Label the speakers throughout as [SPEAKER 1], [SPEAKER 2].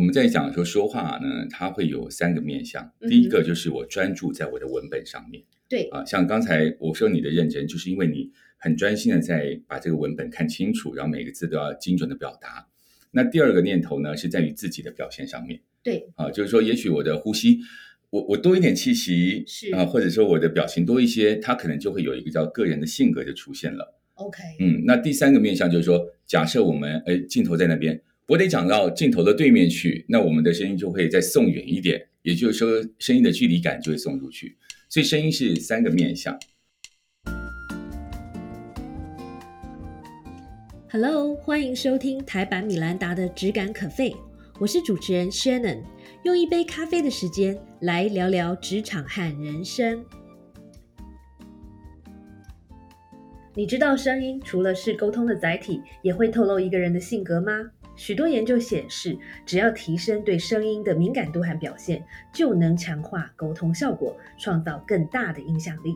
[SPEAKER 1] 我们在讲说说话呢，它会有三个面向。第一个就是我专注在我的文本上面。
[SPEAKER 2] 对，
[SPEAKER 1] 啊，像刚才我说你的认真，就是因为你很专心的在把这个文本看清楚，然后每个字都要精准的表达。那第二个念头呢，是在于自己的表现上面。
[SPEAKER 2] 对，
[SPEAKER 1] 啊，就是说，也许我的呼吸，我我多一点气息
[SPEAKER 2] 是。
[SPEAKER 1] 啊，或者说我的表情多一些，它可能就会有一个叫个人的性格就出现了。
[SPEAKER 2] OK，
[SPEAKER 1] 嗯，那第三个面向就是说，假设我们哎镜头在那边，我得讲到镜头的对面去，那我们的声音就会再送远一点，也就是说声音的距离感就会送出去。所以声音是三个面向。
[SPEAKER 2] Hello，欢迎收听台版米兰达的《只感可废》，我是主持人 Shannon，用一杯咖啡的时间来聊聊职场和人生。你知道声音除了是沟通的载体，也会透露一个人的性格吗？许多研究显示，只要提升对声音的敏感度和表现，就能强化沟通效果，创造更大的影响力。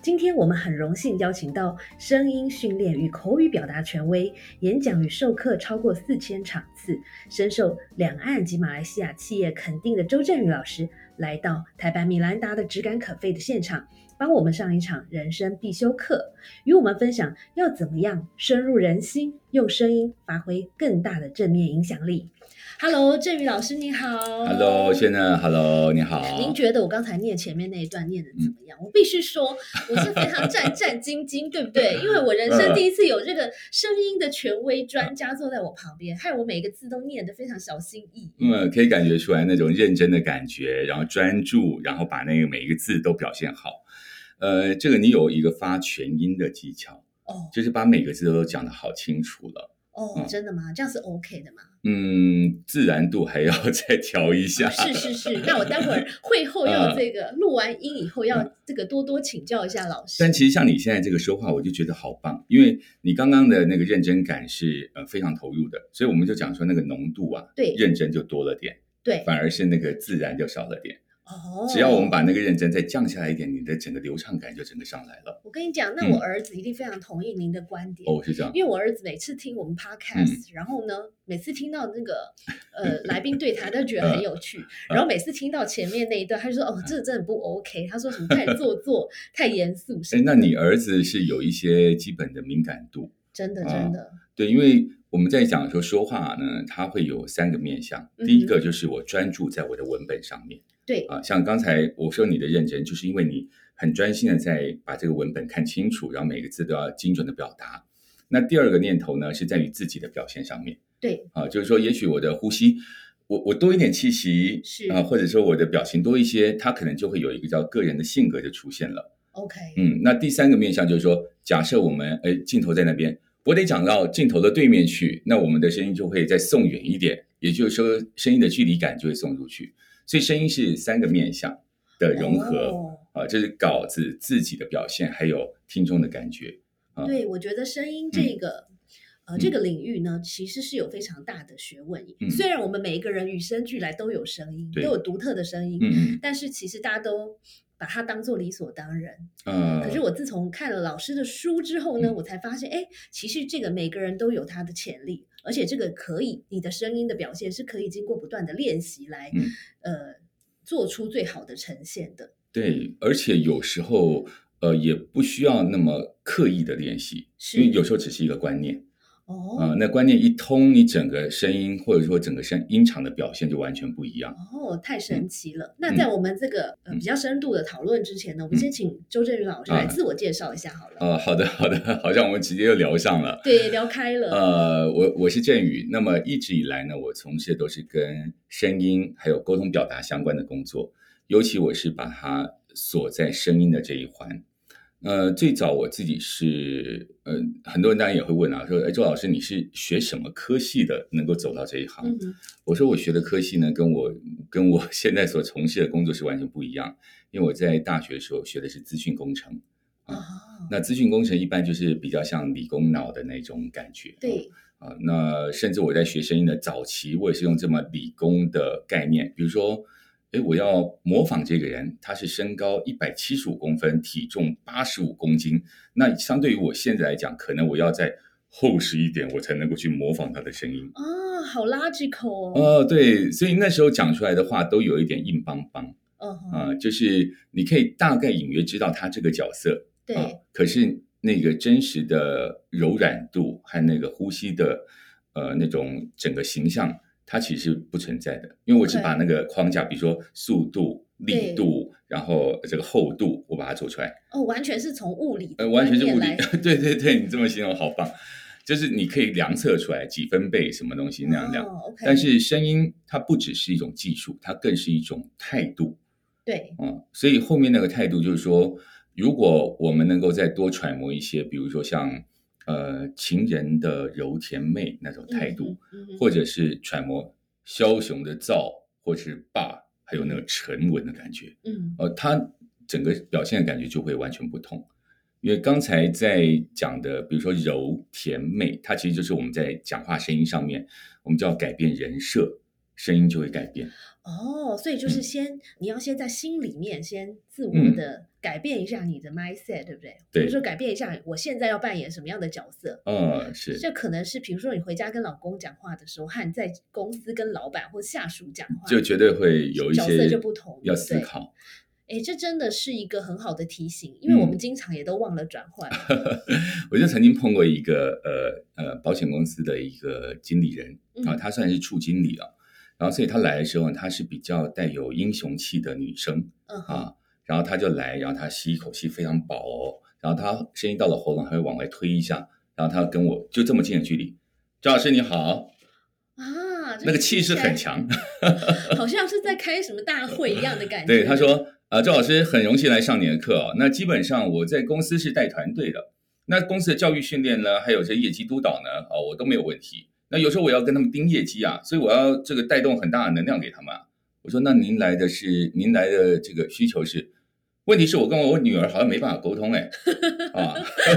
[SPEAKER 2] 今天我们很荣幸邀请到声音训练与口语表达权威，演讲与授课超过四千场次，深受两岸及马来西亚企业肯定的周振宇老师，来到台版米兰达的只感可废的现场，帮我们上一场人生必修课，与我们分享要怎么样深入人心，用声音发挥更大的正面影响力。Hello，振宇老师你好。
[SPEAKER 1] Hello，先生，Hello，你好。
[SPEAKER 2] 您觉得我刚才念前面那一段念的怎么样？我必须说，我是非常战战兢兢，对不对？因为我人生第一次有这个声音的权威专家坐在我旁边，害我每个字都念得非常小心翼翼。
[SPEAKER 1] 嗯，可以感觉出来那种认真的感觉，然后专注，然后把那个每一个字都表现好。呃，这个你有一个发全音的技巧，
[SPEAKER 2] 哦
[SPEAKER 1] 就是把每个字都讲得好清楚了。
[SPEAKER 2] 哦，
[SPEAKER 1] 嗯
[SPEAKER 2] 真的吗？这样是 OK 的吗？
[SPEAKER 1] 嗯，自然度还要 再调一下。
[SPEAKER 2] 是是是，那我待会儿会后要这个录完音以后要这个多多请教一下老师。
[SPEAKER 1] 但其实像你现在这个说话，我就觉得好棒，因为你刚刚的那个认真感是呃非常投入的，所以我们就讲说那个浓度啊，
[SPEAKER 2] 对
[SPEAKER 1] 认真就多了点，
[SPEAKER 2] 对
[SPEAKER 1] 反而是那个自然就少了点。
[SPEAKER 2] 哦，
[SPEAKER 1] 只要我们把那个认真再降下来一点，你的整个流畅感就整个上来了。
[SPEAKER 2] 我跟你讲，那
[SPEAKER 1] 嗯
[SPEAKER 2] 我儿子一定非常同意您的观点。
[SPEAKER 1] 哦，是这样。
[SPEAKER 2] 因为我儿子每次听我们
[SPEAKER 1] 嗯
[SPEAKER 2] podcast，、然后呢，每次听到那个 呃来宾对谈，他都觉得很有趣。
[SPEAKER 1] 嗯
[SPEAKER 2] 然后每次听到前面那一段，他就说：“哦，这个真的不 OK。”他说什么太做作、太严肃什
[SPEAKER 1] 哎，那你儿子是有一些基本的敏感度，
[SPEAKER 2] 真的
[SPEAKER 1] 啊
[SPEAKER 2] 真的
[SPEAKER 1] 对，因为我们在讲说说话呢，它会有三个面向。第一个就是我专注在我的文本上面
[SPEAKER 2] 对
[SPEAKER 1] 啊，像刚才我说你的认真，就是因为你很专心的在把这个文本看清楚，然后每个字都要精准的表达。那第二个念头呢，是在于自己的表现上面
[SPEAKER 2] 对
[SPEAKER 1] 啊，就是说，也许我的呼吸，我我多一点气息
[SPEAKER 2] 是
[SPEAKER 1] 啊，或者说我的表情多一些，它可能就会有一个叫个人的性格就出现了。
[SPEAKER 2] OK，
[SPEAKER 1] 嗯，那第三个面向就是说，假设我们哎镜头在那边，我得讲到镜头的对面去，那我们的声音就会再送远一点，也就是说声音的距离感就会送出去。所以声音是三个面向的融合、
[SPEAKER 2] 哦
[SPEAKER 1] 啊，这是稿子自己的表现，还有听众的感觉。啊
[SPEAKER 2] 对，我觉得声音这个。呃，这个领域呢，其实是有非常大的学问。
[SPEAKER 1] 嗯
[SPEAKER 2] 虽然我们每一个人与生俱来都有声音，都有独特的声音，但是其实大家都把它当做理所当然。
[SPEAKER 1] 嗯，
[SPEAKER 2] 可是我自从看了老师的书之后呢，
[SPEAKER 1] 嗯
[SPEAKER 2] 我才发现，哎，其实这个每个人都有他的潜力，而且这个可以，你的声音的表现是可以经过不断的练习来，
[SPEAKER 1] 嗯
[SPEAKER 2] 呃，做出最好的呈现的。
[SPEAKER 1] 对，而且有时候呃也不需要那么刻意的练习，因为有时候只是一个观念。
[SPEAKER 2] 哦、
[SPEAKER 1] 啊、那观念一通，你整个声音或者说整个声音场的表现就完全不一样。
[SPEAKER 2] 哦，太神奇了！那在我们这个、呃
[SPEAKER 1] 嗯
[SPEAKER 2] 比较深度的讨论之前呢，我们先请周振宇老师
[SPEAKER 1] 啊
[SPEAKER 2] 来自我介绍一下好了。
[SPEAKER 1] 呃，好的，好的，好像我们直接就聊上了。
[SPEAKER 2] 对，聊开了。
[SPEAKER 1] 呃，我我是振宇，那么一直以来呢，我从事的都是跟声音还有沟通表达相关的工作，尤其我是把它锁在声音的这一环。呃，最早我自己是，呃，很多人当然也会问啊，说，哎，周老师你是学什么科系的，能够走到这一行？
[SPEAKER 2] 嗯，
[SPEAKER 1] 我说我学的科系呢，跟我跟我现在所从事的工作是完全不一样，因为我在大学的时候学的是资讯工程，
[SPEAKER 2] 哦，
[SPEAKER 1] 那资讯工程一般就是比较像理工脑的那种感觉。
[SPEAKER 2] 对，
[SPEAKER 1] 啊，那甚至我在学声音的早期，我也是用这么理工的概念，比如说，诶，我要模仿这个人，他是身高一百七十五公分，体重八十五公斤，那相对于我现在来讲，可能我要在厚实一点，我才能够去模仿他的声音。
[SPEAKER 2] 啊，好 logical 哦。
[SPEAKER 1] 哦，对，所以那时候讲出来的话都有一点硬邦邦
[SPEAKER 2] 嗯
[SPEAKER 1] 就是你可以大概隐约知道他这个角色，
[SPEAKER 2] 对，
[SPEAKER 1] 啊，可是那个真实的柔软度和那个呼吸的呃那种整个形象，它其实不存在的，因为我只把那个框架，比如说速度、力度，然后这个厚度，我把它做出来，
[SPEAKER 2] 哦，完全是从物理
[SPEAKER 1] 呃，完全是物理 对对对，你这么形容好棒，就是你可以量测出来几分贝什么东西那样量。但是声音它不只是一种技术，它更是一种态度。
[SPEAKER 2] 对，
[SPEAKER 1] 嗯，所以后面那个态度就是说，如果我们能够再多揣摩一些，比如说像呃情人的柔甜媚那种态度，或者是揣摩枭雄的躁，或是霸，还有那个沉稳的感觉，
[SPEAKER 2] 嗯
[SPEAKER 1] 呃，他整个表现的感觉就会完全不同。因为刚才在讲的，比如说柔甜美，它其实就是我们在讲话声音上面，我们就要改变人设，声音就会改变。
[SPEAKER 2] 哦，所以就是
[SPEAKER 1] 嗯
[SPEAKER 2] 先、你要先在心里面先自我
[SPEAKER 1] 嗯
[SPEAKER 2] 的改变一下你的 mindset，对不对？
[SPEAKER 1] 对
[SPEAKER 2] 比如说改变一下我现在要扮演什么样的角色。
[SPEAKER 1] 呃，是，
[SPEAKER 2] 这可能是，比如说你回家跟老公讲话的时候，和在公司跟老板或下属讲话，
[SPEAKER 1] 就绝对会有一
[SPEAKER 2] 角色
[SPEAKER 1] 些
[SPEAKER 2] 就不同
[SPEAKER 1] 要思考。
[SPEAKER 2] 哎，这真的是一个很好的提醒，因为我们
[SPEAKER 1] 嗯
[SPEAKER 2] 经常也都忘了转换。
[SPEAKER 1] 我就曾经碰过一个呃呃保险公司的一个经理人啊，
[SPEAKER 2] 嗯
[SPEAKER 1] 他算是处经理了，然后所以她来的时候，她是比较带有英雄气的女生
[SPEAKER 2] 嗯，
[SPEAKER 1] 啊，然后她就来，然后她吸一口气非常饱哦，然后她声音到了喉咙还会往外推一下，然后她跟我就这么近的距离，赵老师你好，
[SPEAKER 2] 啊，
[SPEAKER 1] 那个气势很，强，
[SPEAKER 2] 好像是在开什么大会一样的感觉。
[SPEAKER 1] 对，他说，呃，赵老师很荣幸来上你的课哦。那基本上我在公司是带团队的，那公司的教育训练呢，还有这业绩督导呢，哦，我都没有问题。那有时候我要跟他们盯业绩啊，所以我要这个带动很大的能量给他们啊。我说，那您来的是您来的这个需求是？问题是我跟我女儿好像没办法沟通哎，啊，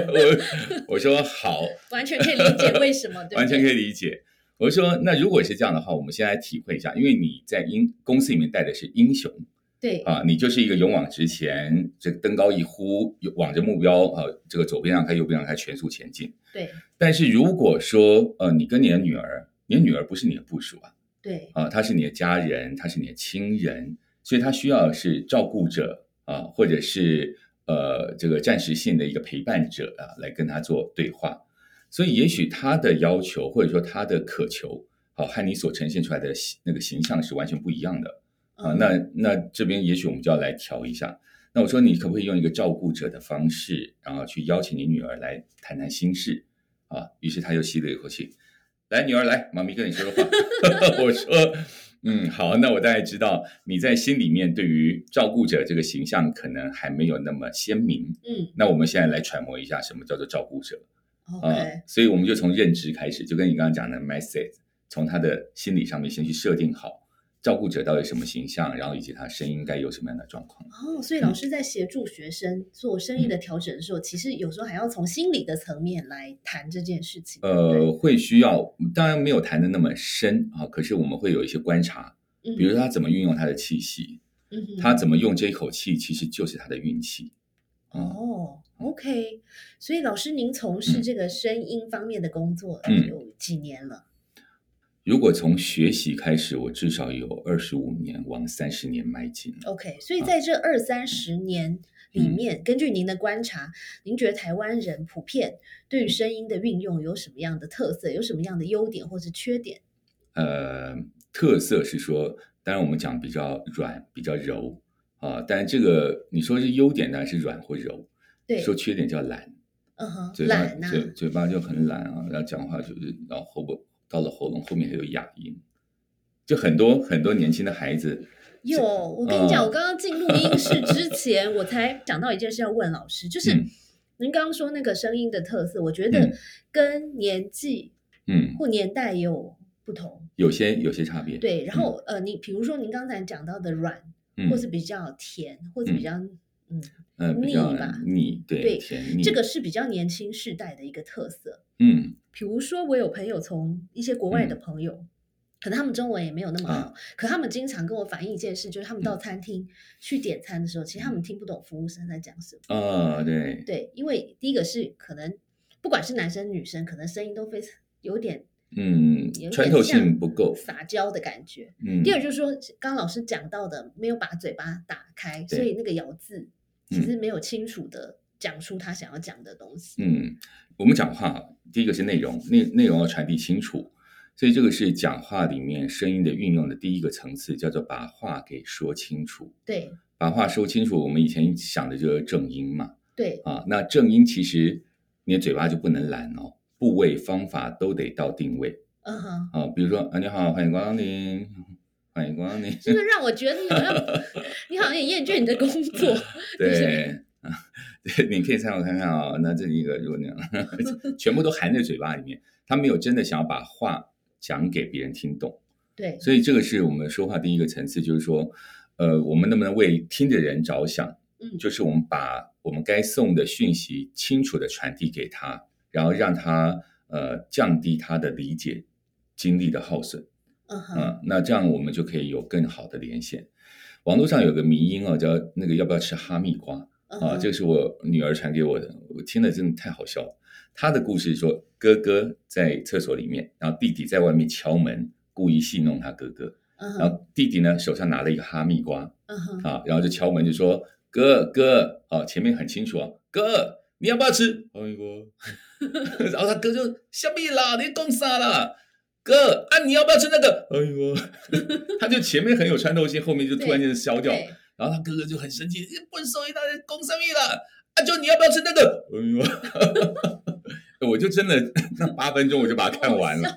[SPEAKER 1] 我我说好，
[SPEAKER 2] 完全可以理解为什么，对对
[SPEAKER 1] 完全可以理解。我说，那如果是这样的话，我们先来体会一下，因为你在英公司里面带的是英雄，
[SPEAKER 2] 对，
[SPEAKER 1] 啊，你就是一个勇往直前，这个登高一呼，往着目标啊，这个左边让开，右边让开，全速前进。
[SPEAKER 2] 对，
[SPEAKER 1] 但是如果说呃，你跟你的女儿，你的女儿不是你的部属啊，
[SPEAKER 2] 对，
[SPEAKER 1] 啊，她是你的家人，她是你的亲人，所以她需要是照顾者啊，或者是呃这个暂时性的一个陪伴者啊，来跟她做对话。所以也许她的要求或者说她的渴求，好、和你所呈现出来的那个形象是完全不一样的。啊，
[SPEAKER 2] 嗯
[SPEAKER 1] 那那这边也许我们就要来调一下。那我说你可不可以用一个照顾者的方式，然后去邀请你女儿来谈谈心事啊？于是他又吸了一口气，来，女儿来，妈咪跟你说说话。我说，嗯，好，那我大概知道你在心里面对于照顾者这个形象可能还没有那么鲜明。
[SPEAKER 2] 嗯
[SPEAKER 1] 那我们现在来揣摩一下什么叫做照顾者啊、所以我们就从认知开始，就跟你刚刚讲的 message，从他的心理上面先去设定好照顾者到底什么形象，然后以及他声音该有什么样的状况。
[SPEAKER 2] 哦，所以老师在协助学生做声音的调整的时候，其实有时候还要从心理的层面来谈这件事情。
[SPEAKER 1] 呃，会需要，当然没有谈的那么深啊，可是我们会有一些观察，
[SPEAKER 2] 对
[SPEAKER 1] 比如说他怎么运用他的气息，
[SPEAKER 2] 嗯
[SPEAKER 1] 他怎么用这一口气，其实就是他的运气。啊
[SPEAKER 2] 哦，OK，所以老师您从事
[SPEAKER 1] 嗯
[SPEAKER 2] 这个声音方面的工作
[SPEAKER 1] 嗯
[SPEAKER 2] 有几年了？
[SPEAKER 1] 如果从学习开始，我至少有二十五年往三十年迈进。
[SPEAKER 2] OK，所以在这二三十年里
[SPEAKER 1] 嗯
[SPEAKER 2] 面，根据您的观察，您觉得台湾人普遍对于声音的运用有什么样的特色？有什么样的优点或是缺点？
[SPEAKER 1] 呃，特色是说，当然我们讲比较软、比较柔啊，但这个你说是优点呢，是软或柔；
[SPEAKER 2] 对，
[SPEAKER 1] 说缺点叫懒，
[SPEAKER 2] 嗯哼，
[SPEAKER 1] 嘴巴
[SPEAKER 2] 懒呐、
[SPEAKER 1] 嘴嘴巴就很懒啊，然后讲话就是，然后喉部到了喉咙后面还有哑音，就很多很多年轻的孩子，
[SPEAKER 2] 有，我跟你讲，
[SPEAKER 1] 嗯
[SPEAKER 2] 我刚刚进录音室之前，我才想到一件事要问老师，就是、
[SPEAKER 1] 嗯
[SPEAKER 2] 您刚刚说那个声音的特色，我觉得
[SPEAKER 1] 嗯
[SPEAKER 2] 跟年纪
[SPEAKER 1] 嗯，
[SPEAKER 2] 或年代有不同。
[SPEAKER 1] 有些有些差别，
[SPEAKER 2] 对，然后、呃，你比如说您刚才讲到的软，
[SPEAKER 1] 嗯，
[SPEAKER 2] 或是比较甜，或是比较嗯
[SPEAKER 1] 呃比
[SPEAKER 2] 腻
[SPEAKER 1] 较
[SPEAKER 2] 吧
[SPEAKER 1] 腻，对
[SPEAKER 2] 对
[SPEAKER 1] 甜腻，
[SPEAKER 2] 这个是比较年轻世代的一个特色。
[SPEAKER 1] 嗯
[SPEAKER 2] 比如说，我有朋友从一些国外的
[SPEAKER 1] 嗯
[SPEAKER 2] 朋友，可能他们中文也没有那么好，
[SPEAKER 1] 啊
[SPEAKER 2] 可他们经常跟我反映一件事，就是他们到
[SPEAKER 1] 嗯
[SPEAKER 2] 餐厅去点餐的时候，其实他们听不懂服务生在讲什么。
[SPEAKER 1] 啊对，
[SPEAKER 2] 对，因为第一个是可能不管是男生女生，可能声音都非常有点
[SPEAKER 1] 嗯穿透
[SPEAKER 2] 像
[SPEAKER 1] 性不够。
[SPEAKER 2] 撒娇的感觉。
[SPEAKER 1] 嗯，
[SPEAKER 2] 第二就是说，刚刚老师讲到的，没有把嘴巴打开，所以那个咬字其
[SPEAKER 1] 嗯
[SPEAKER 2] 实没有清楚的讲出他想要讲的东西。
[SPEAKER 1] 嗯，我们讲话，第一个是内容，内内容要传递清楚，所以这个是讲话里面声音的运用的第一个层次，叫做把话给说清楚。
[SPEAKER 2] 对
[SPEAKER 1] 把话说清楚，我们以前想的就是正音嘛，
[SPEAKER 2] 对，
[SPEAKER 1] 啊，那正音其实你的嘴巴就不能懒哦，部位方法都得到定位
[SPEAKER 2] 嗯哼，
[SPEAKER 1] 啊，比如说啊，你好，欢迎光临，欢迎光临，
[SPEAKER 2] 这个让我觉得你好像 你好像也厌倦你的工作。
[SPEAKER 1] 对。啊，对，你可以参考看看啊、那这一个如果那样，全部都含在嘴巴里面，他没有真的想要把话讲给别人听懂，
[SPEAKER 2] 对
[SPEAKER 1] 所以这个是我们说话第一个层次，就是说，呃，我们能不能为听的人着想？
[SPEAKER 2] 嗯
[SPEAKER 1] 就是我们把我们该送的讯息清楚的传递给他，然后让他呃降低他的理解精力的耗损，
[SPEAKER 2] 嗯
[SPEAKER 1] 那这样我们就可以有更好的连线。网络上有个迷音哦，叫那个要不要吃哈密瓜啊？这个是我女儿传给我的，我听了真的太好笑了。她的故事说，哥哥在厕所里面，然后弟弟在外面敲门，故意戏弄他哥哥，
[SPEAKER 2] 嗯，
[SPEAKER 1] 然后弟弟呢手上拿了一个哈密瓜，
[SPEAKER 2] 嗯，
[SPEAKER 1] 啊，然后就敲门就说：“哥哥，哦，前面很清楚啊，哥，你要不要吃哈密瓜？” 然后他哥就笑屁啦，你讲啥啦？哥啊，你要不要吃那个？哈密瓜？他就前面很有穿透性，后面就突然间消掉，
[SPEAKER 2] 对，
[SPEAKER 1] 然后他哥哥就很生气，你笨手一大堆公生意了？啊，就你要不要吃那个？哈密瓜？我就真的那八分钟我就把它看完了。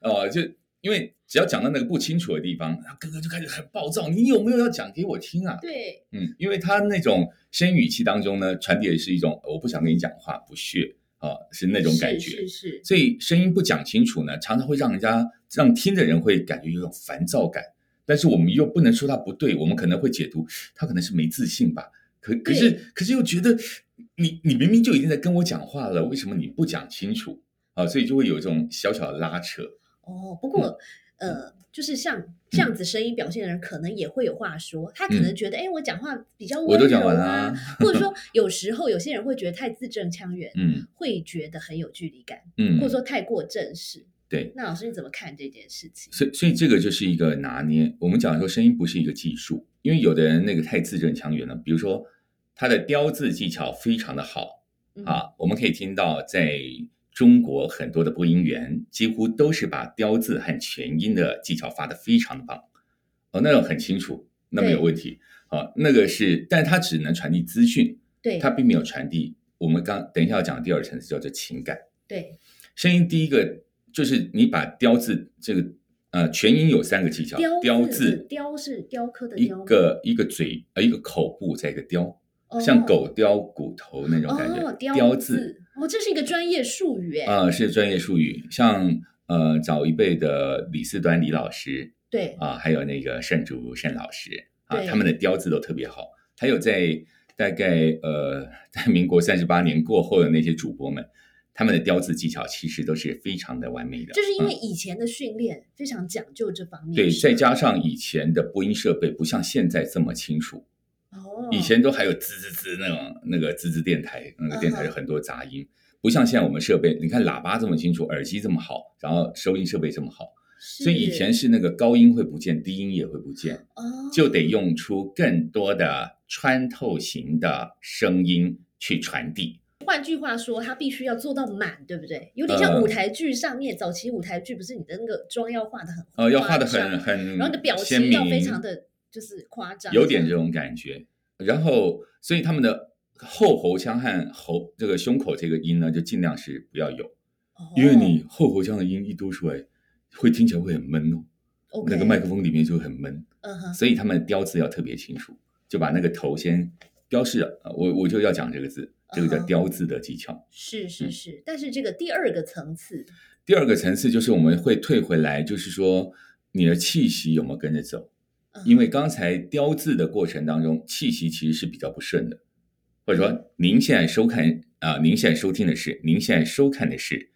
[SPEAKER 1] 哦，就因为只要讲到那个不清楚的地方，他哥哥就开始很暴躁。你有没有要讲给我听啊？
[SPEAKER 2] 对，
[SPEAKER 1] 嗯，因为他那种声语气当中呢，传递的是一种我不想跟你讲话，不屑啊，是那种感觉。
[SPEAKER 2] 是是是，
[SPEAKER 1] 所以声音不讲清楚呢，常常会让人家让听的人会感觉有种烦躁感。但是我们又不能说他不对，我们可能会解读他可能是没自信吧。可可是可是又觉得你你明明就已经在跟我讲话了，为什么你不讲清楚啊？所以就会有一种小小的拉扯。
[SPEAKER 2] 哦，不过、呃，就是像这样子声音表现的人，可能也会有话说。他可能觉得，哎、我讲话比较温柔、啊，或者说有时候有些人会觉得太字正腔圆，
[SPEAKER 1] 嗯
[SPEAKER 2] 会觉得很有距离感，
[SPEAKER 1] 嗯，
[SPEAKER 2] 或者说太过正式。
[SPEAKER 1] 对。
[SPEAKER 2] 那老师你怎么看这件事情？
[SPEAKER 1] 所以，所以这个就是一个拿捏。我们讲说声音不是一个技术，因为有的人那个太字正腔圆了，比如说他的雕字技巧非常的好
[SPEAKER 2] 嗯，
[SPEAKER 1] 啊，我们可以听到在中国很多的播音员几乎都是把雕字和全音的技巧发得非常的棒，哦，那种很清楚，那没有问题。好、那个是，但它只能传递资讯，
[SPEAKER 2] 对，
[SPEAKER 1] 它并没有传递我们刚等一下要讲的第二层次叫做情感。
[SPEAKER 2] 对，
[SPEAKER 1] 声音第一个就是你把雕字这个呃全音有三个技巧，
[SPEAKER 2] 雕
[SPEAKER 1] 雕
[SPEAKER 2] 字
[SPEAKER 1] 字
[SPEAKER 2] 雕是雕刻的
[SPEAKER 1] 一个一个嘴呃一个口部再一个雕，
[SPEAKER 2] 哦。
[SPEAKER 1] 像狗叼骨头那种感觉，
[SPEAKER 2] 哦，雕
[SPEAKER 1] 雕
[SPEAKER 2] 字哦，这是一个专业术语哎，
[SPEAKER 1] 啊、是专业术语，像呃早一辈的李四端李老师
[SPEAKER 2] 对，
[SPEAKER 1] 啊、还有那个盛竹盛老师。啊，他们的雕字都特别好，还有在大概呃在民国三十八年过后的那些主播们。他们的雕字技巧其实都是非常的完美的，
[SPEAKER 2] 就是因为
[SPEAKER 1] 嗯
[SPEAKER 2] 以前的训练非常讲究这方面，
[SPEAKER 1] 对，再加上以前的播音设备不像现在这么清楚，
[SPEAKER 2] 哦，
[SPEAKER 1] 以前都还有滋滋滋那种那个滋滋电台，那个电台有很多杂音，不像现在我们设备，你看喇叭这么清楚，耳机这么好，然后收音设备这么好，所以以前是那个高音会不见，低音也会不见，
[SPEAKER 2] 哦，
[SPEAKER 1] 就得用出更多的穿透型的声音去传递。
[SPEAKER 2] 换句话说，它必须要做到满，对不对？有点像
[SPEAKER 1] 呃
[SPEAKER 2] 舞台剧上面，早期舞台剧不是你的那个妆要画的很
[SPEAKER 1] 呃，要画的很很
[SPEAKER 2] 然后你的表，情要非常的就是夸张，
[SPEAKER 1] 有点这种感觉。然后，所以他们的后喉腔和喉这个胸口这个音呢，就尽量是不要有，
[SPEAKER 2] 哦
[SPEAKER 1] 因为你后喉腔的音一多出来，会听起来会很闷哦。那个麦克风里面就很闷，
[SPEAKER 2] 嗯哼，
[SPEAKER 1] 所以他们的雕字要特别清楚，就把那个头先标示了。呃我我就要讲这个字，这个叫雕字的技巧。
[SPEAKER 2] 是是
[SPEAKER 1] 嗯
[SPEAKER 2] 是，但是这个第二个层次，
[SPEAKER 1] 第二个层次就是我们会退回来，就是说你的气息有没有跟着走？
[SPEAKER 2] 嗯
[SPEAKER 1] 因为刚才雕字的过程当中，气息其实是比较不顺的，或者说您现在收看啊、您现在收听的是，您现在收看的是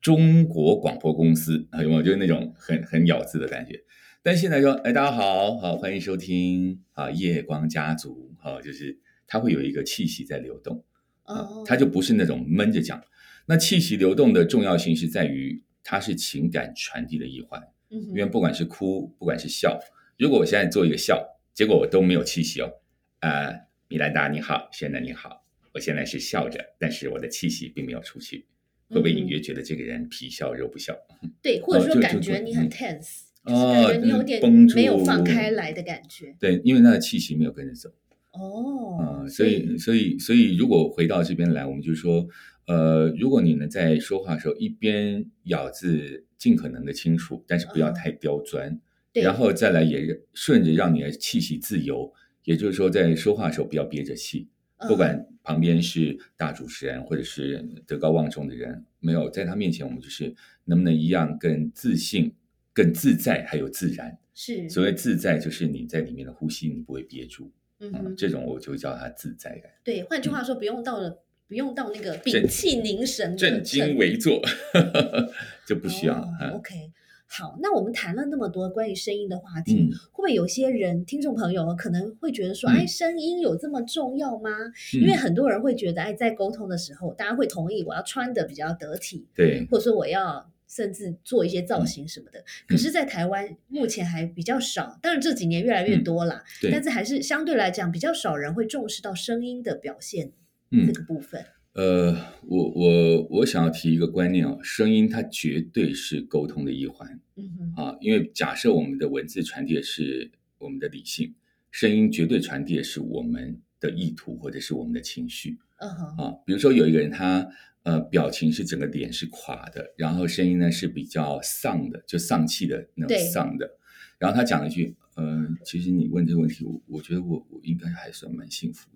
[SPEAKER 1] 中国广播公司，啊有没有？就是那种很很咬字的感觉。但现在说，哎，大家好，好，欢迎收听啊，夜光家族，好，就是它会有一个气息在流动
[SPEAKER 2] 啊，
[SPEAKER 1] 它就不是那种闷着讲。那气息流动的重要性是在于它是情感传递的一环，因为不管是哭，不管是笑，如果我现在做一个笑，结果我都没有气息哦，呃、米兰达你好，现在你好，我现在是笑着，但是我的气息并没有出去，会不会隐约觉得这个人皮笑肉不笑？
[SPEAKER 2] 对，或者说感觉你很 tense，
[SPEAKER 1] 哦
[SPEAKER 2] 就是感觉你有点
[SPEAKER 1] 绷住。
[SPEAKER 2] 没有放开来的感觉。
[SPEAKER 1] 对，因为他的气息没有跟着走。
[SPEAKER 2] 哦
[SPEAKER 1] 啊、，所以所以所以，如果回到这边来，我们就说，呃，如果你能在说话的时候一边咬字尽可能的清楚，但是不要
[SPEAKER 2] 嗯。
[SPEAKER 1] 太刁钻，
[SPEAKER 2] 对
[SPEAKER 1] 然后再来也顺着让你的气息自由，也就是说，在说话的时候不要憋着气，
[SPEAKER 2] 嗯
[SPEAKER 1] 不管旁边是大主持人或者是德高望重的人，没有在他面前，我们就是能不能一样更自信、更自在，还有自然。
[SPEAKER 2] 是，
[SPEAKER 1] 所谓自在，就是你在里面的呼吸，你不会憋住。嗯，
[SPEAKER 2] 嗯，
[SPEAKER 1] 这种我就叫它自在感。
[SPEAKER 2] 对，换句话说，不用到了，不用到那个屏气凝神的
[SPEAKER 1] 正襟危坐，就不需要。
[SPEAKER 2] 哦
[SPEAKER 1] 嗯
[SPEAKER 2] OK，好，那我们谈了那么多关于声音的话题，
[SPEAKER 1] 嗯
[SPEAKER 2] 会不会有些人听众朋友可能会觉得说，
[SPEAKER 1] 嗯
[SPEAKER 2] 哎，声音有这么重要吗？因为
[SPEAKER 1] 嗯
[SPEAKER 2] 很多人会觉得，哎，在沟通的时候，大家会同意我要穿的比较得体，
[SPEAKER 1] 对，
[SPEAKER 2] 或者说我要甚至做一些造
[SPEAKER 1] 嗯
[SPEAKER 2] 型什么的。可是，在台湾目前还比较少，当然这几年越来越多啦，
[SPEAKER 1] 嗯对
[SPEAKER 2] 但是还是相对来讲比较少人会重视到声音的表现
[SPEAKER 1] 嗯
[SPEAKER 2] 这个部分。
[SPEAKER 1] 呃，我我我想要提一个观念啊，声音它绝对是沟通的一环啊，因为假设我们的文字传递的是我们的理性，声音绝对传递的是我们的意图或者是我们的情绪
[SPEAKER 2] 嗯哼，
[SPEAKER 1] 啊。比如说有一个人他呃表情是整个脸是垮的，然后声音呢是比较丧的，就丧气的那种丧的，然后他讲了一句，呃，其实你问这个问题，我我觉得我我应该还算蛮幸福的。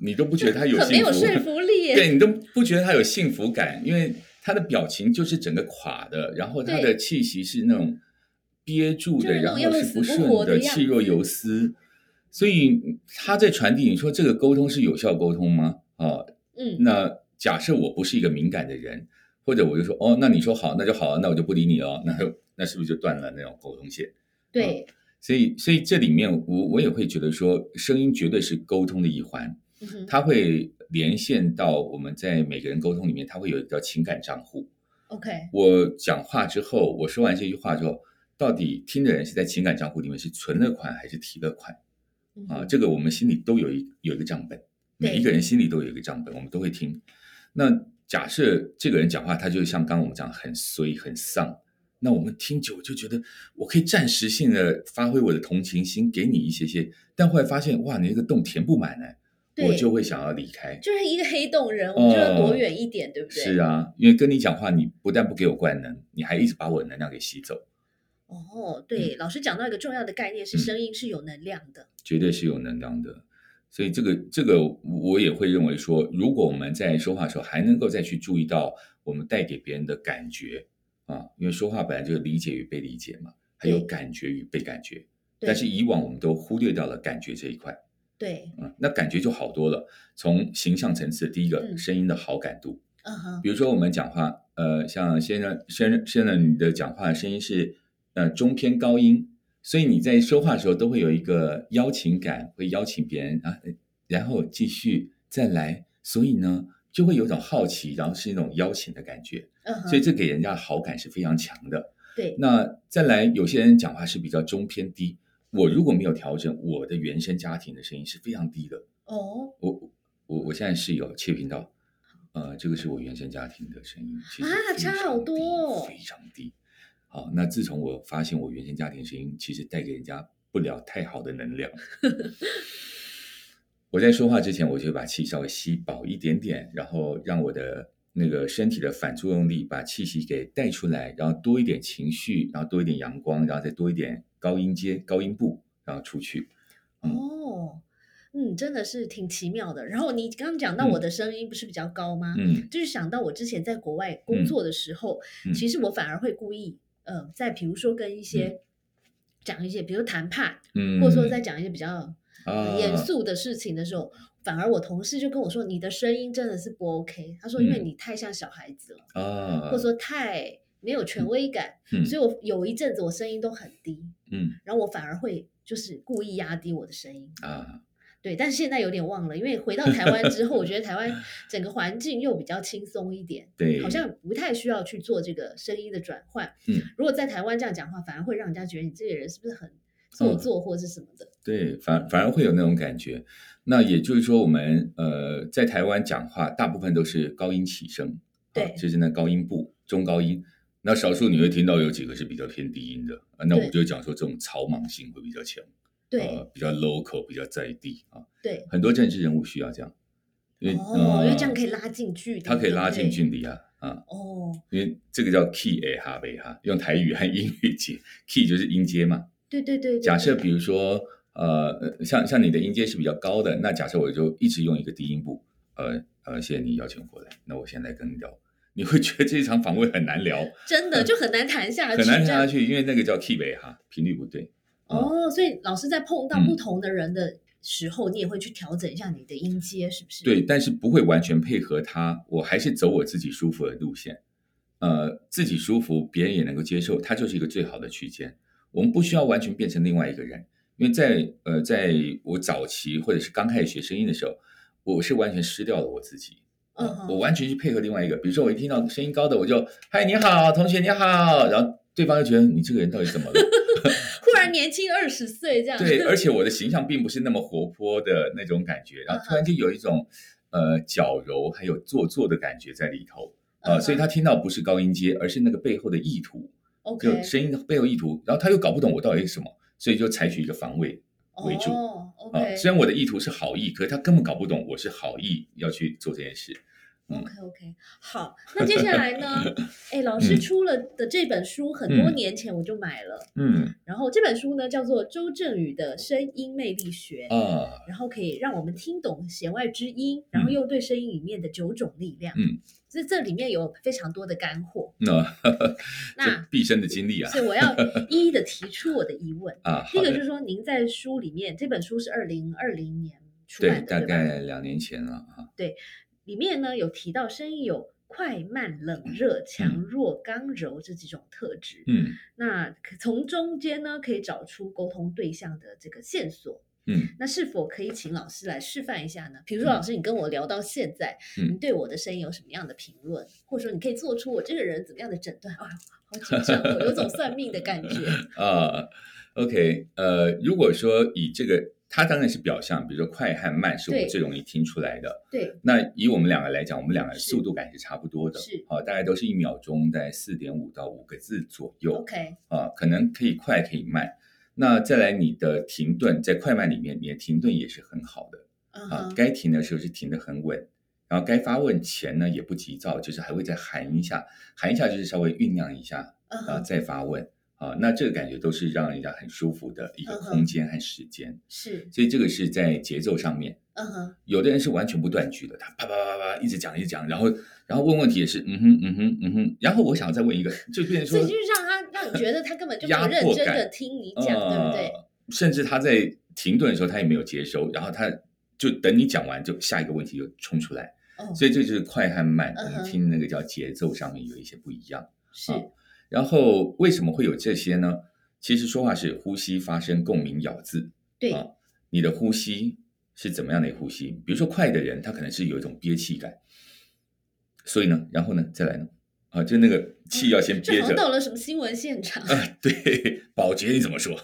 [SPEAKER 1] 你都不觉得他有幸福？
[SPEAKER 2] 有说服力。
[SPEAKER 1] 对你都不觉得他有幸福感，因为他的表情就是整个垮的，然后他的气息是那种憋住的，然后是
[SPEAKER 2] 不
[SPEAKER 1] 顺
[SPEAKER 2] 的
[SPEAKER 1] 气若游丝。所以他在传递，你说这个沟通是有效沟通吗？啊，
[SPEAKER 2] 嗯，
[SPEAKER 1] 那假设我不是一个敏感的人，或者我就说哦，那你说好，那就好，那我就不理你了，那就那是不是就断了那种沟通线？
[SPEAKER 2] 对，
[SPEAKER 1] 所以，所以这里面我我也会觉得说，声音绝对是沟通的一环。它会连线到我们在每个人沟通里面，它会有一个叫情感账户。
[SPEAKER 2] ，OK，
[SPEAKER 1] 我讲话之后，我说完这句话之后，到底听的人是在情感账户里面是存了款还是提了款啊？这个我们心里都有一有一个账本，每一个人心里都有一个账本，我们都会听。那假设这个人讲话，他就像刚刚我们讲很衰很丧，那我们听久就觉得我可以暂时性的发挥我的同情心，给你一些些，但后来发现哇，你那个洞填不满呢，我就会想要离开。
[SPEAKER 2] 就是一个黑洞人，我们就要躲远一点，对不对？
[SPEAKER 1] 是啊，因为跟你讲话，你不但不给我灌能，你还一直把我的能量给吸走，
[SPEAKER 2] 哦，对，老师讲到一个重要的概念是
[SPEAKER 1] 嗯
[SPEAKER 2] 声音是有能量的。
[SPEAKER 1] 绝对是有能量的。所以这个这个我也会认为说，如果我们在说话的时候还能够再去注意到我们带给别人的感觉啊，因为说话本来就是理解与被理解嘛，还有感觉与被感觉。但是以往我们都忽略掉了感觉这一块，
[SPEAKER 2] 对，
[SPEAKER 1] 嗯，那感觉就好多了。从形象层次，第一个
[SPEAKER 2] 嗯。
[SPEAKER 1] 声音的好感度，
[SPEAKER 2] 嗯哼，
[SPEAKER 1] 比如说我们讲话，呃，像先生先生先生，你的讲话声音是呃中偏高音，所以你在说话的时候都会有一个邀请感，会邀请别人啊，呃然后继续再来，所以呢就会有一种好奇，然后是一种邀请的感觉，
[SPEAKER 2] 嗯。哼，
[SPEAKER 1] 所以这给人家好感是非常强的。
[SPEAKER 2] 对，
[SPEAKER 1] 那再来，有些人讲话是比较中偏低，我如果没有调整，我的原生家庭的声音是非常低的。
[SPEAKER 2] 哦，
[SPEAKER 1] 我我我现在是有切频道，呃，这个是我原生家庭的声音，其实
[SPEAKER 2] 啊差好多哦
[SPEAKER 1] 非常低。好，那自从我发现我原生家庭声音其实带给人家不了太好的能量，我在说话之前，我就会把气稍微吸饱一点点，然后让我的那个身体的反作用力把气息给带出来，然后多一点情绪，然后多一点阳光，然后再多一点高音阶、高音部，然后出去。嗯。
[SPEAKER 2] 哦，嗯，真的是挺奇妙的。然后你刚刚讲到
[SPEAKER 1] 嗯。
[SPEAKER 2] 我的声音不是比较高吗？
[SPEAKER 1] 嗯。
[SPEAKER 2] 就是想到我之前在国外工作的时候，
[SPEAKER 1] 嗯。
[SPEAKER 2] 其实我反而会故意，呃，在比如说跟一些、讲一些，比如谈判，
[SPEAKER 1] 嗯，
[SPEAKER 2] 或者说在讲一些比较
[SPEAKER 1] 啊。
[SPEAKER 2] 严肃的事情的时候，反而我同事就跟我说：“你的声音真的是不 OK。”他说：“因为
[SPEAKER 1] 嗯。
[SPEAKER 2] 你太像小孩子了，
[SPEAKER 1] 啊，
[SPEAKER 2] 或者说太没有权威感，
[SPEAKER 1] 嗯。
[SPEAKER 2] 所以我有一阵子我声音都很低，
[SPEAKER 1] 嗯。
[SPEAKER 2] 然后我反而会就是故意压低我的声音。
[SPEAKER 1] 啊，
[SPEAKER 2] 对，但是现在有点忘了，因为回到台湾之后，我觉得台湾 整个环境又比较轻松一点，
[SPEAKER 1] 对，
[SPEAKER 2] 好像不太需要去做这个声音的转换。
[SPEAKER 1] 嗯，
[SPEAKER 2] 如果在台湾这样讲话，反而会让人家觉得你这个人是不是很做作或是什么的？
[SPEAKER 1] 对，反反而会有那种感觉。那也就是说，我们呃在台湾讲话，大部分都是高音起声，
[SPEAKER 2] 对，
[SPEAKER 1] 就是那高音部、中高音。那少数你会听到有几个是比较偏低音的啊，那我就讲说这种草莽性会比较强。
[SPEAKER 2] 对，
[SPEAKER 1] 比较 local，比较在地啊。
[SPEAKER 2] 对，
[SPEAKER 1] 很多政治人物需要这样，
[SPEAKER 2] 因为哦，因为这样可以拉近距离，
[SPEAKER 1] 它可以拉近距离啊啊。
[SPEAKER 2] 哦，
[SPEAKER 1] 因为这个叫 key a 哈贝哈，用台语和英语解 key 就是音阶嘛。
[SPEAKER 2] 对对对。
[SPEAKER 1] 假设比如说呃，像像你的音阶是比较高的，那假设我就一直用一个低音部，呃呃，谢谢你邀请过来，那我现在跟你聊，你会觉得这一场访问很难聊，
[SPEAKER 2] 真的就很难谈下去，
[SPEAKER 1] 很难谈下去，因为那个叫 key a 哈，频率不对。
[SPEAKER 2] 哦，所以老师在碰到不同的人的时候，你也会去调整一下你的音阶，是不是？
[SPEAKER 1] 对，但是不会完全配合他，我还是走我自己舒服的路线。呃，自己舒服，别人也能够接受，它就是一个最好的区间。我们不需要完全变成另外一个人，因为在呃，在我早期或者是刚开始学声音的时候，我是完全失掉了我自己。
[SPEAKER 2] 嗯，
[SPEAKER 1] 我完全去配合另外一个，比如说我一听到声音高的，我就嗨，你好，同学你好，然后对方就觉得你这个人到底怎么了？
[SPEAKER 2] 忽然年轻二十岁这样，
[SPEAKER 1] 对，而且我的形象并不是那么活泼的那种感觉，然后突然就有一种呃矫揉还有做作的感觉在里头，呃，所以他听到不是高音阶，而是那个背后的意图，就声音的背后意图，然后他又搞不懂我到底是什么，所以就采取一个防卫为主，
[SPEAKER 2] 啊，
[SPEAKER 1] 虽然我的意图是好意，可是他根本搞不懂我是好意要去做这件事。
[SPEAKER 2] OK OK，好，那接下来呢？哎，老师出了的这本书，很多年前我就买了，
[SPEAKER 1] 嗯，
[SPEAKER 2] 然后这本书呢叫做周正宇的声音魅力学
[SPEAKER 1] 啊，
[SPEAKER 2] 然后可以让我们听懂弦外之音，然后又对声音里面的九种力量，
[SPEAKER 1] 嗯，
[SPEAKER 2] 所以这里面有非常多的干货，
[SPEAKER 1] 那
[SPEAKER 2] 那
[SPEAKER 1] 毕生的经历啊，
[SPEAKER 2] 所以我要一一的提出我的疑问
[SPEAKER 1] 啊，
[SPEAKER 2] 第一个就是说，您在书里面这本书是二零二零年出版
[SPEAKER 1] 的，大概两年前了啊，
[SPEAKER 2] 对。里面呢有提到声音有快慢冷热强弱刚柔这几种特质，
[SPEAKER 1] 嗯，
[SPEAKER 2] 那从中间呢可以找出沟通对象的这个线索，
[SPEAKER 1] 嗯，
[SPEAKER 2] 那是否可以请老师来示范一下呢？比如说老师，你跟我聊到现在，
[SPEAKER 1] 嗯，
[SPEAKER 2] 你对我的声音有什么样的评论，或者说你可以做出我这个人怎么样的诊断？啊，好紧张，有种算命的感觉
[SPEAKER 1] 啊。OK，呃，如果说以这个。它当然是表象，比如说快和慢是我们最容易听出来的。
[SPEAKER 2] 对。
[SPEAKER 1] 那以我们两个来讲，我们两个速度感是差不多的。
[SPEAKER 2] 是。
[SPEAKER 1] 好，大概都是一秒钟在四点五到五个字左右。
[SPEAKER 2] OK。
[SPEAKER 1] 啊，可能可以快，可以慢。那再来，你的停顿在快慢里面，你的停顿也是很好的。啊，该停的时候是停的很稳，然后该发问前呢也不急躁，就是还会再含一下，含一下就是稍微酝酿一下，然后，再发问。啊，那这个感觉都是让人家很舒服的一个空间和时间，
[SPEAKER 2] 是，
[SPEAKER 1] 所以这个是在节奏上面，
[SPEAKER 2] 嗯哼，
[SPEAKER 1] 有的人是完全不断句的，他啪啪啪啪一直讲一直讲，然后然后问问题也是嗯哼嗯哼嗯哼，然后我想要再问一个，就变成说，
[SPEAKER 2] 所以就是让他让你觉得他根本就没有认真的听你讲，对不对？
[SPEAKER 1] 甚至他在停顿的时候他也没有接收，然后他就等你讲完就下一个问题就冲出来，所以这就是快和慢，我们听那个叫节奏上面有一些不一样，
[SPEAKER 2] 是。
[SPEAKER 1] 然后为什么会有这些呢？其实说话是呼吸、发声、共鸣、咬字。
[SPEAKER 2] 对
[SPEAKER 1] 啊，你的呼吸是怎么样的呼吸？比如说快的人，他可能是有一种憋气感。所以呢，然后呢，再来呢？啊，就那个气要先憋着。
[SPEAKER 2] 到了什么新闻现场
[SPEAKER 1] 啊？对，保洁你怎么说？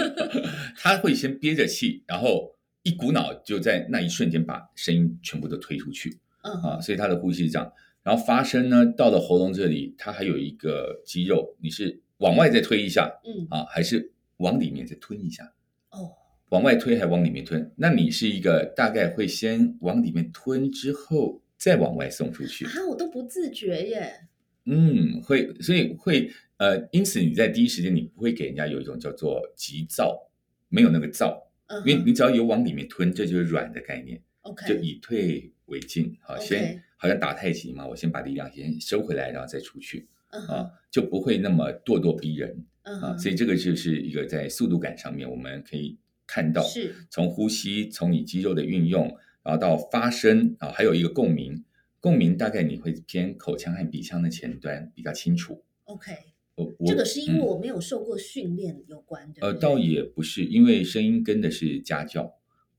[SPEAKER 1] 他会先憋着气，然后一股脑就在那一瞬间把声音全部都推出去。
[SPEAKER 2] 嗯
[SPEAKER 1] 啊，所以他的呼吸是这样。然后发声呢，到了喉咙这里，它还有一个肌肉，你是往外再推一下，
[SPEAKER 2] 嗯
[SPEAKER 1] 啊，还是往里面再吞一下？
[SPEAKER 2] 哦，
[SPEAKER 1] 往外推还往里面吞？那你是一个大概会先往里面吞之后再往外送出去
[SPEAKER 2] 啊？我都不自觉耶。
[SPEAKER 1] 嗯，会，所以会呃，因此你在第一时间你不会给人家有一种叫做急躁，没有那个躁，因为你只要有往里面吞，这就是软的概念。
[SPEAKER 2] OK，
[SPEAKER 1] 就以退为进，好，先好像打太极嘛，我先把力量先收回来，然后再出去，啊，就不会那么咄咄逼人，啊，所以这个就是一个在速度感上面我们可以看到，
[SPEAKER 2] 是。
[SPEAKER 1] 从呼吸，从你肌肉的运用，然后到发声，啊，还有一个共鸣，共鸣大概你会偏口腔和鼻腔的前端比较清楚
[SPEAKER 2] ，OK，
[SPEAKER 1] 我
[SPEAKER 2] 这个是因为我没有受过训练有关的，
[SPEAKER 1] 呃，倒也不是，因为声音跟的是家教。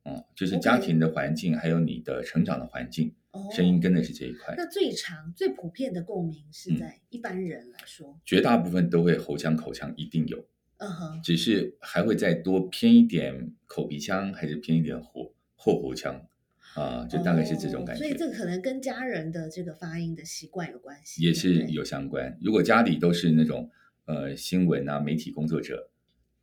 [SPEAKER 1] 哦，就是家庭的环境，还有你的成长的环境，
[SPEAKER 2] 哦，
[SPEAKER 1] 声音跟的是这一块。
[SPEAKER 2] 那最长、最普遍的共鸣是
[SPEAKER 1] 嗯
[SPEAKER 2] 在一般人来说，
[SPEAKER 1] 绝大部分都会喉腔、口腔一定有，
[SPEAKER 2] 嗯哼，
[SPEAKER 1] 只是还会再多偏一点口鼻腔，还是偏一点后后喉腔啊，就大概是这种感
[SPEAKER 2] 哦所以。这可能跟家人的这个发音的习惯有关系，
[SPEAKER 1] 也是有相关。如果家里都是那种呃新闻啊媒体工作者，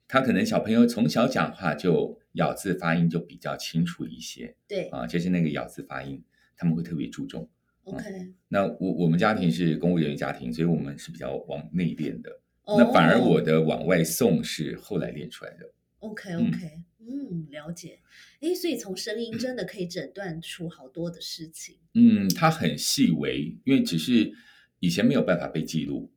[SPEAKER 1] 他可能小朋友从小讲话就咬字发音就比较清楚一些
[SPEAKER 2] 对
[SPEAKER 1] 啊，就是那个咬字发音，他们会特别注重。
[SPEAKER 2] ，OK，
[SPEAKER 1] 那我我们家庭是公务人员家庭，所以我们是比较往内练的。
[SPEAKER 2] 哦
[SPEAKER 1] 那反而我的往外送是后来练出来的。
[SPEAKER 2] OK OK，嗯，了解。诶，所以从声音真的可以诊断出好多的事情。
[SPEAKER 1] 嗯，它很细微，因为只是以前没有办法被记录，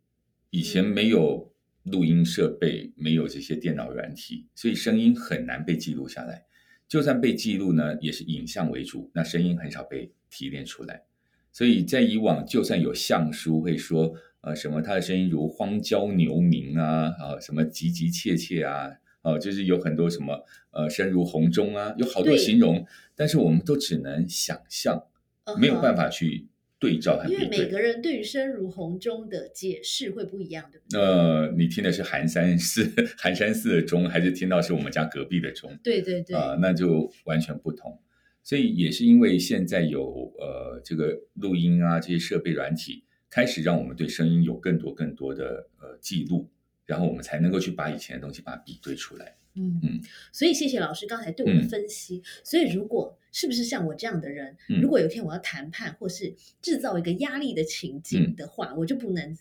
[SPEAKER 1] 以前没有录音设备，没有这些电脑软体，所以声音很难被记录下来。就算被记录呢，也是影像为主，那声音很少被提炼出来。所以在以往，就算有相书会说，呃，什么他的声音如荒郊牛鸣啊，啊，什么急急切切啊，哦、就是有很多什么呃声如洪钟啊，有好多形容，但是我们都只能想象，
[SPEAKER 2] 嗯
[SPEAKER 1] 没有办，
[SPEAKER 2] 法
[SPEAKER 1] 去对照和比
[SPEAKER 2] 因为每个。人对于声如洪钟的解释会不一样，对不对？
[SPEAKER 1] 呃，你听的是寒山寺 寒山寺的钟，还是听到是我们家隔壁的钟？
[SPEAKER 2] 对对对，
[SPEAKER 1] 啊、那就完全不同。所以也是因为现在有呃这个录音啊这些设备软体，开始让我们对声音有更多更多的呃记录，然后我们才能够去把以前的东西把它比对出来。
[SPEAKER 2] 嗯
[SPEAKER 1] 嗯
[SPEAKER 2] 所以谢谢老师刚才对我的
[SPEAKER 1] 嗯
[SPEAKER 2] 分析。所以如果是不是像我这样的人，
[SPEAKER 1] 嗯
[SPEAKER 2] 如果有一天我要谈判或是制造一个压力的情境
[SPEAKER 1] 嗯
[SPEAKER 2] 的话，我就不能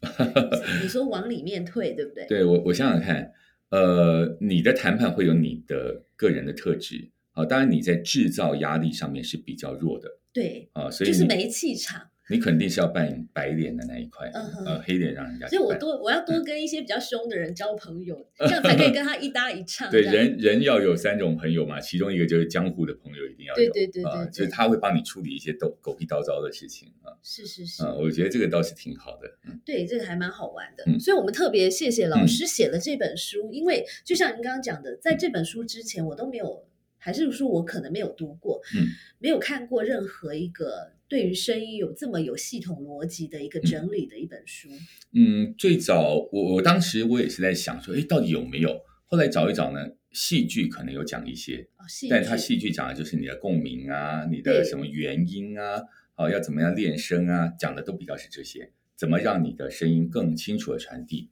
[SPEAKER 2] 你说往里面退，对不对？
[SPEAKER 1] 对我我想想看，呃，你的谈判会有你的个人的特质啊、当然你在制造压力上面是比较弱的
[SPEAKER 2] 对，
[SPEAKER 1] 啊、所以
[SPEAKER 2] 就是没气场。
[SPEAKER 1] 你肯定是要扮演白脸的那一块，
[SPEAKER 2] 嗯哼
[SPEAKER 1] 呃，黑脸让人家。
[SPEAKER 2] 所以我多我要多跟一些比较凶的人交朋友，这样才可以跟他一搭一唱。
[SPEAKER 1] 对，人人要有三种朋友嘛，其中一个就是江湖的朋友一定要有，
[SPEAKER 2] 对对对对
[SPEAKER 1] 就是他会帮你处理一些狗狗屁叨叨的事情啊，
[SPEAKER 2] 是是是，
[SPEAKER 1] 啊，我觉得这个倒是挺好的，嗯
[SPEAKER 2] 对，这个还蛮好玩的。
[SPEAKER 1] 嗯
[SPEAKER 2] 所以我们特别谢谢老师写了这本书，因为就像您刚刚讲的，在这本书之前我都没有，还是说我可能没有读过，
[SPEAKER 1] 嗯，
[SPEAKER 2] 没有看过任何一个对于声音有这么有系统逻辑的一个整理的一本书。
[SPEAKER 1] 嗯，最早我我当时我也是在想说，哎，到底有没有？后来找一找呢，戏剧可能有讲一些，
[SPEAKER 2] 哦，戏
[SPEAKER 1] 但它
[SPEAKER 2] 剧
[SPEAKER 1] 戏剧讲的就是你的共鸣啊，你的什么元音啊，哦，要怎么样练声啊，讲的都比较是这些，怎么让你的声音更清楚的传递。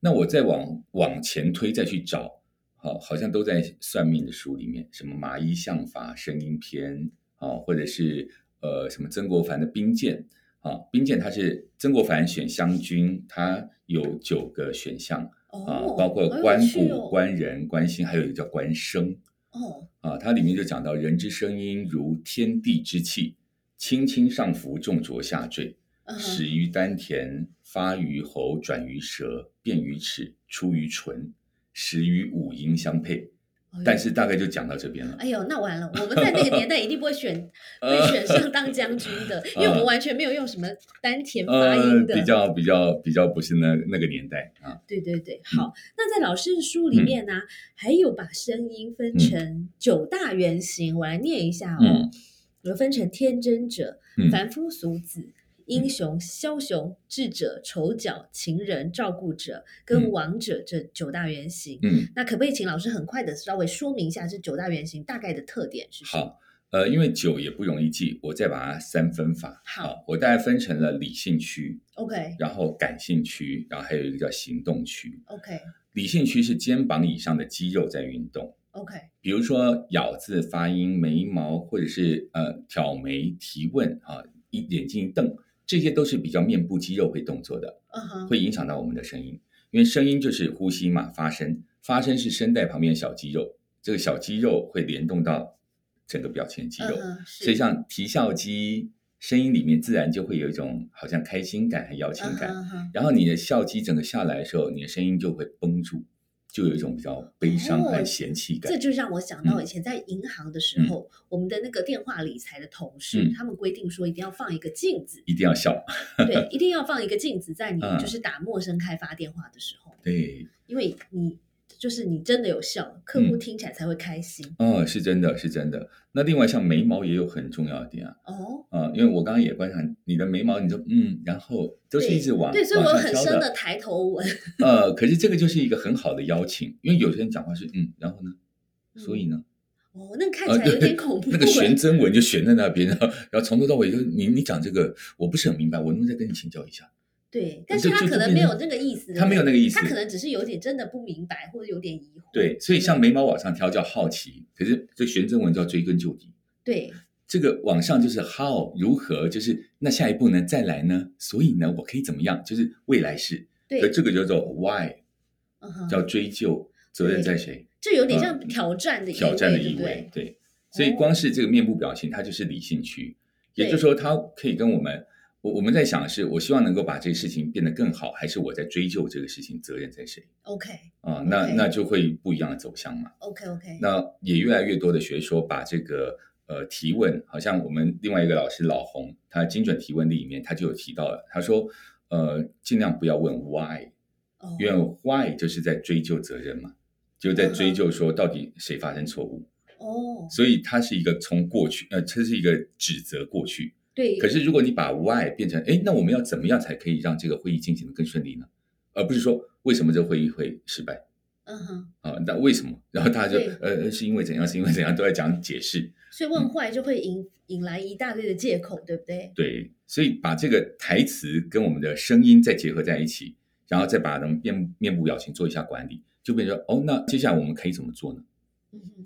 [SPEAKER 1] 那我再往往前推，再去找，好，好像都在算命的书里面，什么麻衣相法声音篇啊，或者是呃什么曾国藩的兵谏啊，兵谏他是曾国藩选湘军，他有九个选项啊
[SPEAKER 2] 哦，，
[SPEAKER 1] 包括官卜、
[SPEAKER 2] 趣哦
[SPEAKER 1] 官人、官心，还有一个叫官声。
[SPEAKER 2] 哦，
[SPEAKER 1] 啊，它里面就讲到人之声音如天地之气，轻轻上浮，重浊下坠，始于丹田，发于喉，转于舌，变于齿，出于唇，始于五音相配。但是大概就讲到这边了。
[SPEAKER 2] 哎呦，那完了！我们在那个年代一定不会选 被选上当将军的，因为我们完全没有用什么丹田发
[SPEAKER 1] 呃
[SPEAKER 2] 音，的。
[SPEAKER 1] 比较比较比较不是那那个年代啊。
[SPEAKER 2] 对对对，好。那在老师的书里面呢、还有把声音分成九大原型，我来念一下哦。
[SPEAKER 1] 嗯
[SPEAKER 2] 有分成天真者、
[SPEAKER 1] 嗯
[SPEAKER 2] 凡夫俗子、英雄、枭雄、智者、丑角、情人、照顾者跟
[SPEAKER 1] 嗯
[SPEAKER 2] 王者这九大原型。
[SPEAKER 1] 嗯，
[SPEAKER 2] 那可不可以请老师很快的稍微说明一下这九大原型大概的特点是什么？
[SPEAKER 1] 好。呃，因为九也不容易记，我再把它三分法。
[SPEAKER 2] 好
[SPEAKER 1] 我大概分成了理性区
[SPEAKER 2] ，，OK
[SPEAKER 1] 然后感性区，然后还有一个叫行动区。
[SPEAKER 2] OK
[SPEAKER 1] 理性区是肩膀以上的肌肉在运动
[SPEAKER 2] ，OK，
[SPEAKER 1] 比如说咬字、发音、眉毛，或者是呃挑眉、提问啊，一眼睛一瞪，这些都是比较面部肌肉会动作的，
[SPEAKER 2] 嗯哼，
[SPEAKER 1] 会影响到我们的声音。因为声音就是呼吸嘛，发声，发声是声带旁边的小肌肉，这个小肌肉会联动到整个表情肌肉，所以像啼笑肌，声音里面自然就会有一种好像开心感和邀请感。然后你的笑肌整个下来的时候，你的声音就会绷住，就有一种比较悲伤和嫌弃感。
[SPEAKER 2] 这就让我想到
[SPEAKER 1] 嗯。
[SPEAKER 2] 以前在银行的时候，我们的那个电话理财的同事，
[SPEAKER 1] 嗯。
[SPEAKER 2] 他们规定说一定要放一个镜子，
[SPEAKER 1] 一定要笑，
[SPEAKER 2] 对，一定要放一个镜子在你
[SPEAKER 1] 嗯。
[SPEAKER 2] 就是打陌生开发电话的时候，
[SPEAKER 1] 对，
[SPEAKER 2] 因为你就是你真的有效，客户听起来才会开心。
[SPEAKER 1] 哦，是真的，是真的。那另外像眉毛也有很重要的点啊，
[SPEAKER 2] 哦，
[SPEAKER 1] 啊，因为我刚刚也观察你的眉毛，你就嗯，然后都是一直往
[SPEAKER 2] 对，所以我有很深的抬头纹。
[SPEAKER 1] 呃，可是这个就是一个很好的邀请，因为有些人讲话是嗯，然后呢，所以呢，
[SPEAKER 2] 哦，那看
[SPEAKER 1] 呃
[SPEAKER 2] 起来有点恐怖。
[SPEAKER 1] 那个悬针纹就悬在那边，然后然后从头到尾就你你讲这个我不是很明白，我能不能再跟你请教一下？
[SPEAKER 2] 对，但是他可能没有那个意思，
[SPEAKER 1] 他没有那个意思
[SPEAKER 2] 他可能只是有点真的不明白，或者有点疑惑。
[SPEAKER 1] 对，所以像眉毛往上挑叫好奇，可是这玄真文叫追根究底。
[SPEAKER 2] 对
[SPEAKER 1] 这个往上就是 how 如何，就是那下一步呢？再来呢？所以呢，我可以怎么样？就是未来式。而
[SPEAKER 2] 对，
[SPEAKER 1] 这个叫做 why，叫追究，责任在谁？
[SPEAKER 2] 这有点
[SPEAKER 1] 嗯
[SPEAKER 2] 像挑战的意
[SPEAKER 1] 战的意味
[SPEAKER 2] 对。。
[SPEAKER 1] 对，所以光是这个面部表情，它就是理性区，也就是说，它可以跟我们，我我们在想的是，我希望能够把这个事情变得更好，还是我在追究这个事情责任在谁
[SPEAKER 2] ？OK
[SPEAKER 1] 啊？那那就会不一样的走向嘛。
[SPEAKER 2] OK OK，
[SPEAKER 1] 那也越来越多的学说把这个呃提问，好像我们另外一个老师老洪，他精准提问力里面他就有提到了，他说呃尽量不要问 why，
[SPEAKER 2] 哦。
[SPEAKER 1] 因为 why 就是在追究责任嘛，就在追究说到底谁发生错误，
[SPEAKER 2] 哦，
[SPEAKER 1] 所以它是一个从过去呃这是一个指责过去，
[SPEAKER 2] 对，
[SPEAKER 1] 可是如果你把 why 变成哎那我们要怎么样才可以让这个会议进行的更顺利呢？而不是说为什么这个会议会失败。
[SPEAKER 2] 嗯哼，
[SPEAKER 1] 啊，那为什么？然后大家就呃，呃是因为怎样，是因为怎样，都在讲解释。
[SPEAKER 2] 所以问坏就会引引来一大堆的借口，对不对？
[SPEAKER 1] 对，所以把这个台词跟我们的声音再结合在一起，然后再把人面面部表情做一下管理，就变成哦，那接下来我们可以怎么做呢？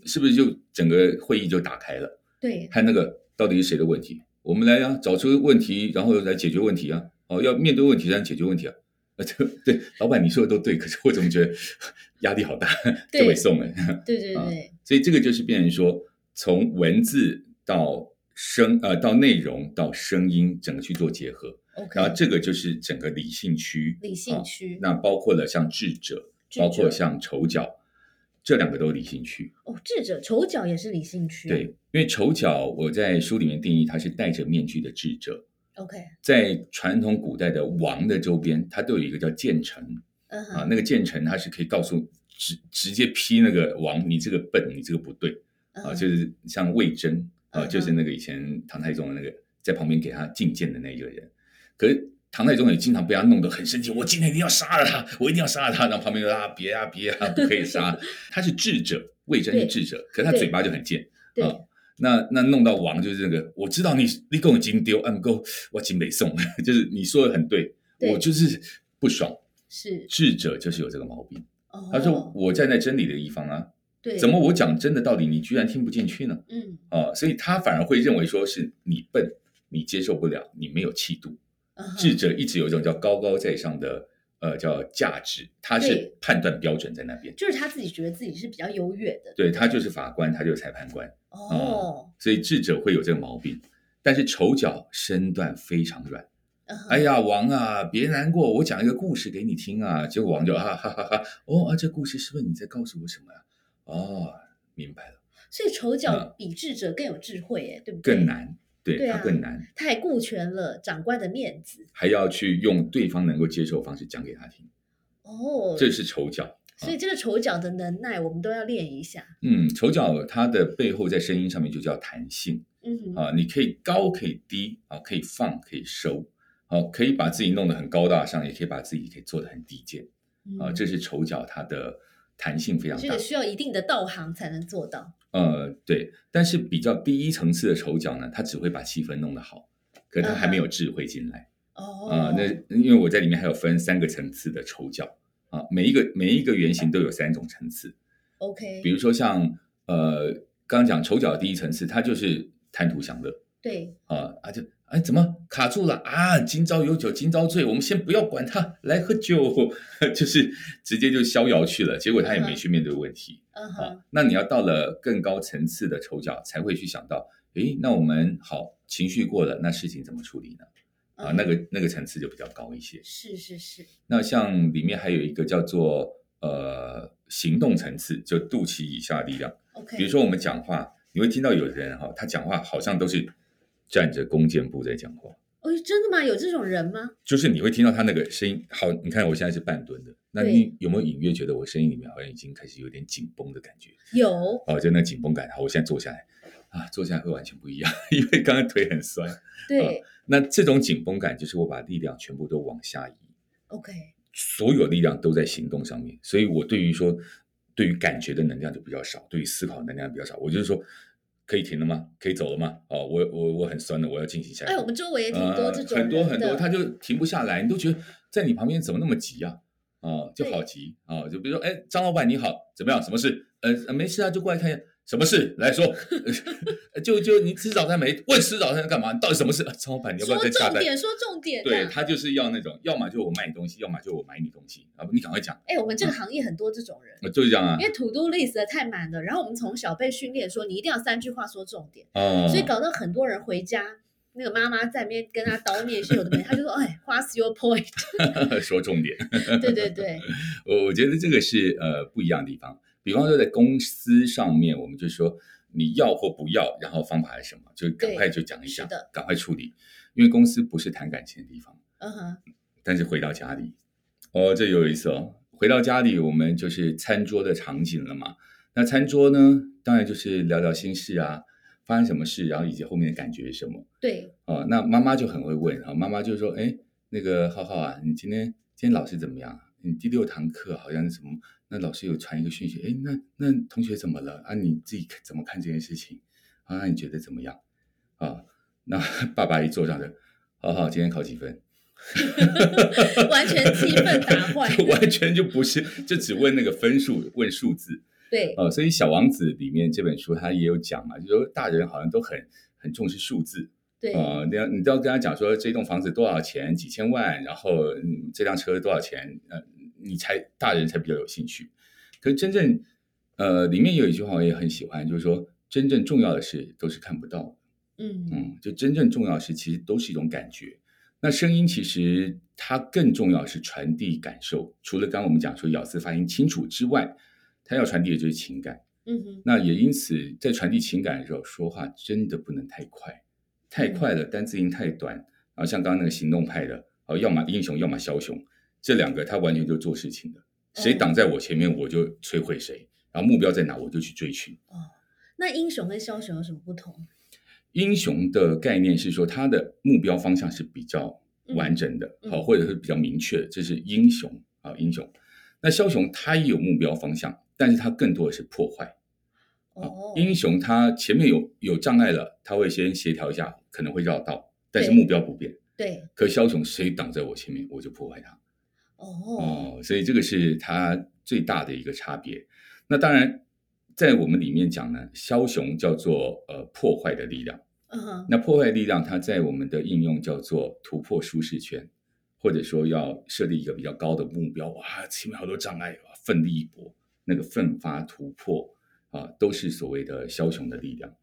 [SPEAKER 1] 是不是就整个会议就打开了？
[SPEAKER 2] 对，
[SPEAKER 1] 看那个到底是谁的问题，我们来啊，找出问题，然后来解决问题啊。哦，要面对问题，才能解决问题啊。呃，这对老板你说的都对，可是我怎么觉得 压力好大，
[SPEAKER 2] 对
[SPEAKER 1] 就会送了。
[SPEAKER 2] 对对
[SPEAKER 1] 啊
[SPEAKER 2] 对，
[SPEAKER 1] 所以这个就是变成说，从文字到声呃到内容到声音，整个去做结合
[SPEAKER 2] ，OK，
[SPEAKER 1] 然后这个就是整个理性区，
[SPEAKER 2] 理性
[SPEAKER 1] 啊
[SPEAKER 2] 区
[SPEAKER 1] 那包括了像智者，
[SPEAKER 2] 智
[SPEAKER 1] 包括像丑角，这两个都是理性区。
[SPEAKER 2] 哦，智者丑角也是理性区，
[SPEAKER 1] 对，因为丑角我在书里面定义它是戴着面具的智者
[SPEAKER 2] ，，OK，
[SPEAKER 1] 在传统古代的王的周边，它都有一个叫谏臣。啊，那个谏臣他是可以告诉直直接批那个王，你这个笨，你这个不对。啊，就是像魏征啊，
[SPEAKER 2] 嗯
[SPEAKER 1] 就是那个以前唐太宗的那个在旁边给他进谏的那个人。可是唐太宗也经常被他弄得很生气，我今天一定要杀了他，我一定要杀了他。然后旁边就啊，别啊别啊，不可以杀。他是智者，魏征是智者，可是他嘴巴就很贱
[SPEAKER 2] 对
[SPEAKER 1] 啊。那那弄到王就是那个，我知道你你跟我金丢，嗯够我金北宋，就是你说的很对，
[SPEAKER 2] 对
[SPEAKER 1] 我就是不爽。
[SPEAKER 2] 是，
[SPEAKER 1] 智者就是有这个毛病，
[SPEAKER 2] 哦，
[SPEAKER 1] 他说我站在真理的一方啊，
[SPEAKER 2] 对，
[SPEAKER 1] 怎么我讲真的道理，你居然听不进去呢？
[SPEAKER 2] 嗯，
[SPEAKER 1] 啊，所以他反而会认为说是你笨，你接受不了，你没有气度。
[SPEAKER 2] 嗯
[SPEAKER 1] 智者一直有一种叫高高在上的呃叫价值，他是判断标准在那边，
[SPEAKER 2] 就是他自己觉得自己是比较优越的，
[SPEAKER 1] 对他就是法官，他就是裁判官，
[SPEAKER 2] 哦，
[SPEAKER 1] 所以智者会有这个毛病。但是丑角身段非常软，
[SPEAKER 2] 嗯
[SPEAKER 1] 哎，呀，王啊，别难过，我讲一个故事给你听啊。结果王就啊哈哈哈，哦啊，这故事是不是你在告诉我什么呀？哦，明白了，
[SPEAKER 2] 所以丑角
[SPEAKER 1] 嗯。
[SPEAKER 2] 比智者更有智慧，哎，对不对？
[SPEAKER 1] 更，难，对他更难。
[SPEAKER 2] 他还顾全了长官的面子，
[SPEAKER 1] 还要去用对方能够接受的方式讲给他听，
[SPEAKER 2] 哦，
[SPEAKER 1] 这是丑角。
[SPEAKER 2] 所以这个丑角的能耐，我们都要练一下。
[SPEAKER 1] 嗯，丑角它的背后在声音上面就叫弹性
[SPEAKER 2] 嗯，
[SPEAKER 1] 啊，你可以高可以低啊，可以放可以收，啊，可以把自己弄得很高大上，也可以把自己可以做得很低贱啊，
[SPEAKER 2] 嗯
[SPEAKER 1] 这是丑角它的弹性非常大
[SPEAKER 2] 这个。需要一定的道行才能做到。
[SPEAKER 1] 呃，对，但是比较第一层次的丑角呢，他只会把气氛弄得好，可他还没有智慧进来。
[SPEAKER 2] 哦，
[SPEAKER 1] 啊、那。因为我在里面还有分三个层次的丑角啊，每一个每一个原型都有三种层次。
[SPEAKER 2] OK，
[SPEAKER 1] 比如说像呃，刚刚讲丑角的第一层次，他就是贪图享乐
[SPEAKER 2] 对，
[SPEAKER 1] 啊啊就哎怎么卡住了啊？今朝有酒今朝醉，我们先不要管他，来喝酒，就是直接就逍遥去了。结果他也没去面对问题
[SPEAKER 2] 嗯哼，
[SPEAKER 1] 啊。那你要到了更高层次的丑角，才会去想到，诶，那我们好情绪过了，那事情怎么处理呢？啊，
[SPEAKER 2] 嗯
[SPEAKER 1] 那个那个层次就比较高一些。
[SPEAKER 2] 是是是，
[SPEAKER 1] 那像里面还有一个叫做呃行动层次，就肚脐以下的力量。
[SPEAKER 2] OK，
[SPEAKER 1] 比如说我们讲话，你会听到有人哈，他讲话好像都是站着弓箭步在讲话，
[SPEAKER 2] 哦，真的吗？有这种人吗？
[SPEAKER 1] 就是你会听到他那个声音。好，你看我现在是半蹲的，那你有没有隐约觉得我声音里面好像已经开始有点紧绷的感觉？
[SPEAKER 2] 有，
[SPEAKER 1] 哦，就那紧绷感。好，我现在坐下来啊，坐下来会完全不一样，因为刚刚腿很酸。
[SPEAKER 2] 对
[SPEAKER 1] 那这种紧绷感就是我把力量全部都往下移
[SPEAKER 2] ，，OK，
[SPEAKER 1] 所有力量都在行动上面，所以我对于说对于感觉的能量就比较少，对于思考的能量比较少。我就是说，可以停了吗？可以走了吗？哦，我我我很酸的，我要进行下一
[SPEAKER 2] 哎，我们周围也挺多这种
[SPEAKER 1] 呃、很多很多，他就停不下来，你都觉得在你旁边怎么那么急呀、啊？就好
[SPEAKER 2] 对
[SPEAKER 1] 急啊！就比如说，哎，张老板你好，怎么样？什么事？呃，呃没事啊，就过来看一下。什么事？来说，就就你吃早餐没？问吃早餐干嘛？你到底什么事？老板，你要不要
[SPEAKER 2] 说
[SPEAKER 1] 再加单？
[SPEAKER 2] 重点，说重点，
[SPEAKER 1] 对他就是要那种，要么就我卖你东西，要么就我买你东西啊！你赶快讲，
[SPEAKER 2] 哎，我们这个行业很多这种人。
[SPEAKER 1] 呃就是这样啊
[SPEAKER 2] 因为 to do list 太满了，然后我们从小被训练说你一定要三句话说重点，
[SPEAKER 1] 啊！
[SPEAKER 2] 所以搞到很多人回家，那个妈妈在那边跟他叨念有的没的，他就说哎，What's your point？
[SPEAKER 1] 说重点。
[SPEAKER 2] 对对对，
[SPEAKER 1] 我我觉得这个是呃不一样的地方。比方说在公司上面，我们就说你要或不要，然后方法是什么，就赶快就讲一讲赶快处理。因为公司不是谈感情的地方，
[SPEAKER 2] 嗯哼，
[SPEAKER 1] 但是回到家里，哦，这有意思哦。回到家里，我们就是餐桌的场景了嘛。那餐桌呢，当然就是聊聊心事啊，发生什么事，然后以及后面的感觉是什么。
[SPEAKER 2] 对，
[SPEAKER 1] 哦，那妈妈就很会问啊，妈妈就说：“哎，那个浩浩啊，你今天今天老师怎么样？你第六堂课好像是什么？那老师有传一个讯息，哎，那那同学怎么了啊？你自己看怎么看这件事情啊？那你觉得怎么样？啊？那 爸爸一坐上的，好好今天考几分？
[SPEAKER 2] 完全气氛打坏
[SPEAKER 1] 完全就不是，就只问那个分数，问数字。
[SPEAKER 2] 对，
[SPEAKER 1] 呃，所以《小王子》里面这本书他也有讲嘛，就说大人好像都很很重视数字。
[SPEAKER 2] 对，
[SPEAKER 1] 呃，你要你都要跟他讲说这栋房子多少钱，几千万，然后嗯这辆车多少钱，呃，你才大人才比较有兴趣。可是真正呃里面有一句话我也很喜欢，就是说真正重要的事都是看不到的，
[SPEAKER 2] 嗯，
[SPEAKER 1] 嗯，就真正重要的事其实都是一种感觉。那声音其实它更重要是传递感受，除了刚刚我们讲说咬字发音清楚之外，它要传递的就是情感。
[SPEAKER 2] 嗯哼，
[SPEAKER 1] 那也因此，在传递情感的时候，说话真的不能太快，太快了，单字音太短。然后像刚刚那个行动派的，哦，要么英雄，要么枭雄，这两个他完全就做事情的，谁
[SPEAKER 2] 哦
[SPEAKER 1] 挡在我前面，我就摧毁谁，然后目标在哪，我就去追寻。
[SPEAKER 2] 哦，那英雄跟枭雄有什么不同？
[SPEAKER 1] 英雄的概念是说，他的目标方向是比较完整的，
[SPEAKER 2] 嗯
[SPEAKER 1] 好、或者是比较明确，这是英雄啊，英雄。那枭雄他也有目标方向，但是他更多的是破坏。啊
[SPEAKER 2] 哦，
[SPEAKER 1] 英雄他前面有有障碍了，他会先协调一下，可能会绕道，但是目标不变。
[SPEAKER 2] 对，
[SPEAKER 1] 可枭雄谁挡在我前面，我就破坏他。
[SPEAKER 2] 哦，
[SPEAKER 1] 哦，所以这个是它最大的一个差别。那当然，在我们里面讲呢，枭雄叫做呃破坏的力量。
[SPEAKER 2] 嗯哼，
[SPEAKER 1] 那破坏力量，它在我们的应用叫做突破舒适圈，或者说要设立一个比较高的目标，哇，前面好多障碍，哇，奋力一搏，那个奋发突破啊，都是所谓的枭雄的力量。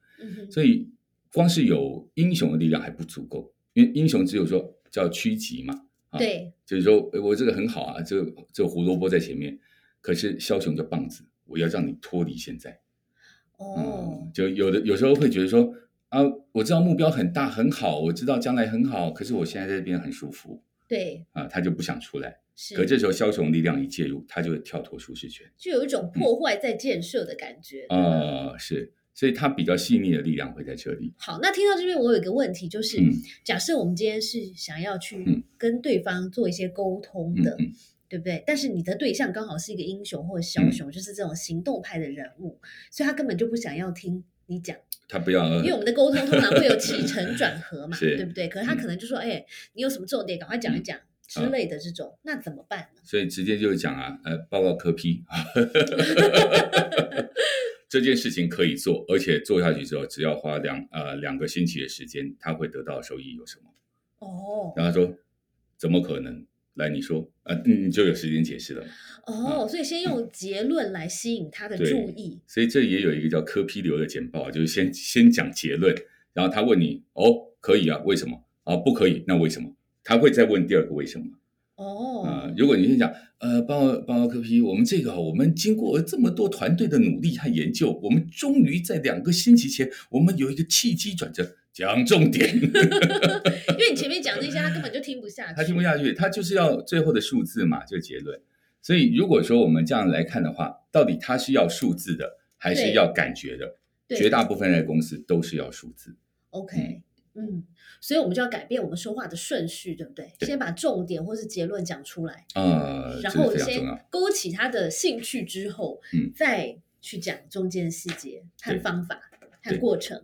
[SPEAKER 1] 所以光是有英雄的力量还不足够，因为英雄只有说叫趋吉嘛，啊，
[SPEAKER 2] 对，
[SPEAKER 1] 就是说诶我这个很好啊，这个这个胡萝卜在前面，可是枭雄的棒子，我要让你脱离现在。
[SPEAKER 2] 哦
[SPEAKER 1] 嗯，，就有的有时候会觉得说啊，我知道目标很大很好，我知道将来很好，可是我现在在这边很舒服
[SPEAKER 2] 对，
[SPEAKER 1] 啊，他就不想出来。
[SPEAKER 2] 是，
[SPEAKER 1] 可这时候枭雄力量一介入，他就会跳脱舒适圈。
[SPEAKER 2] 就有一种破坏在建设的感觉。
[SPEAKER 1] 啊、是，所以他比较细腻的力量会在这里。
[SPEAKER 2] 好，那听到这边，我有一个问题，就是、
[SPEAKER 1] 嗯
[SPEAKER 2] 假设我们今天是想要去
[SPEAKER 1] 嗯
[SPEAKER 2] 跟对方做一些沟通的，
[SPEAKER 1] 嗯嗯
[SPEAKER 2] 对不对？但是你的对象刚好是一个英雄或者枭雄，就是这种行动派的人物，所以他根本就不想要听你讲，
[SPEAKER 1] 他不要，
[SPEAKER 2] 因为我们的沟通通常会有起承转合嘛，
[SPEAKER 1] 是
[SPEAKER 2] 对不对？可是他可能就说，哎，你有什么重点，赶快讲一讲。之类的这种，那怎么办呢？
[SPEAKER 1] 所以直接就是讲啊，呃，报告科批，这件事情可以做，而且做下去之后，只要花两呃两个星期的时间，他会得到收益有什么？
[SPEAKER 2] 哦
[SPEAKER 1] 然后他说怎么可能？来，你说，呃，你就有时间解释了。
[SPEAKER 2] 哦，所以先用结论来吸引他的注意。
[SPEAKER 1] 所以这也有一个叫科批流的简报，就是先先讲结论，然后他问你，哦，可以啊，为什么？啊，不可以，那为什么？他会再问第二个为什么？
[SPEAKER 2] 哦，
[SPEAKER 1] 呃，如果你先讲，呃，帮我帮我科批，我们这个我们经过这么多团队的努力和研究，我们终于在两个星期前，我们有一个契机转折，讲重点。
[SPEAKER 2] 因为你前面讲那些，他根本就听不下去。
[SPEAKER 1] 他听不下去，他就是要最后的数字嘛，这个结论。所以如果说我们这样来看的话，到底他是要数字的，还是要感觉的？
[SPEAKER 2] 对
[SPEAKER 1] 绝大部分的公司都是要数字。
[SPEAKER 2] OK，嗯，所以我们就要改变我们说话的顺序，对不对？
[SPEAKER 1] 对
[SPEAKER 2] 先把重点或是结论讲出来，
[SPEAKER 1] 呃，
[SPEAKER 2] 然后先。勾起他的兴趣之后，
[SPEAKER 1] 嗯
[SPEAKER 2] 再去讲中间细节和方法和
[SPEAKER 1] 对
[SPEAKER 2] 过程。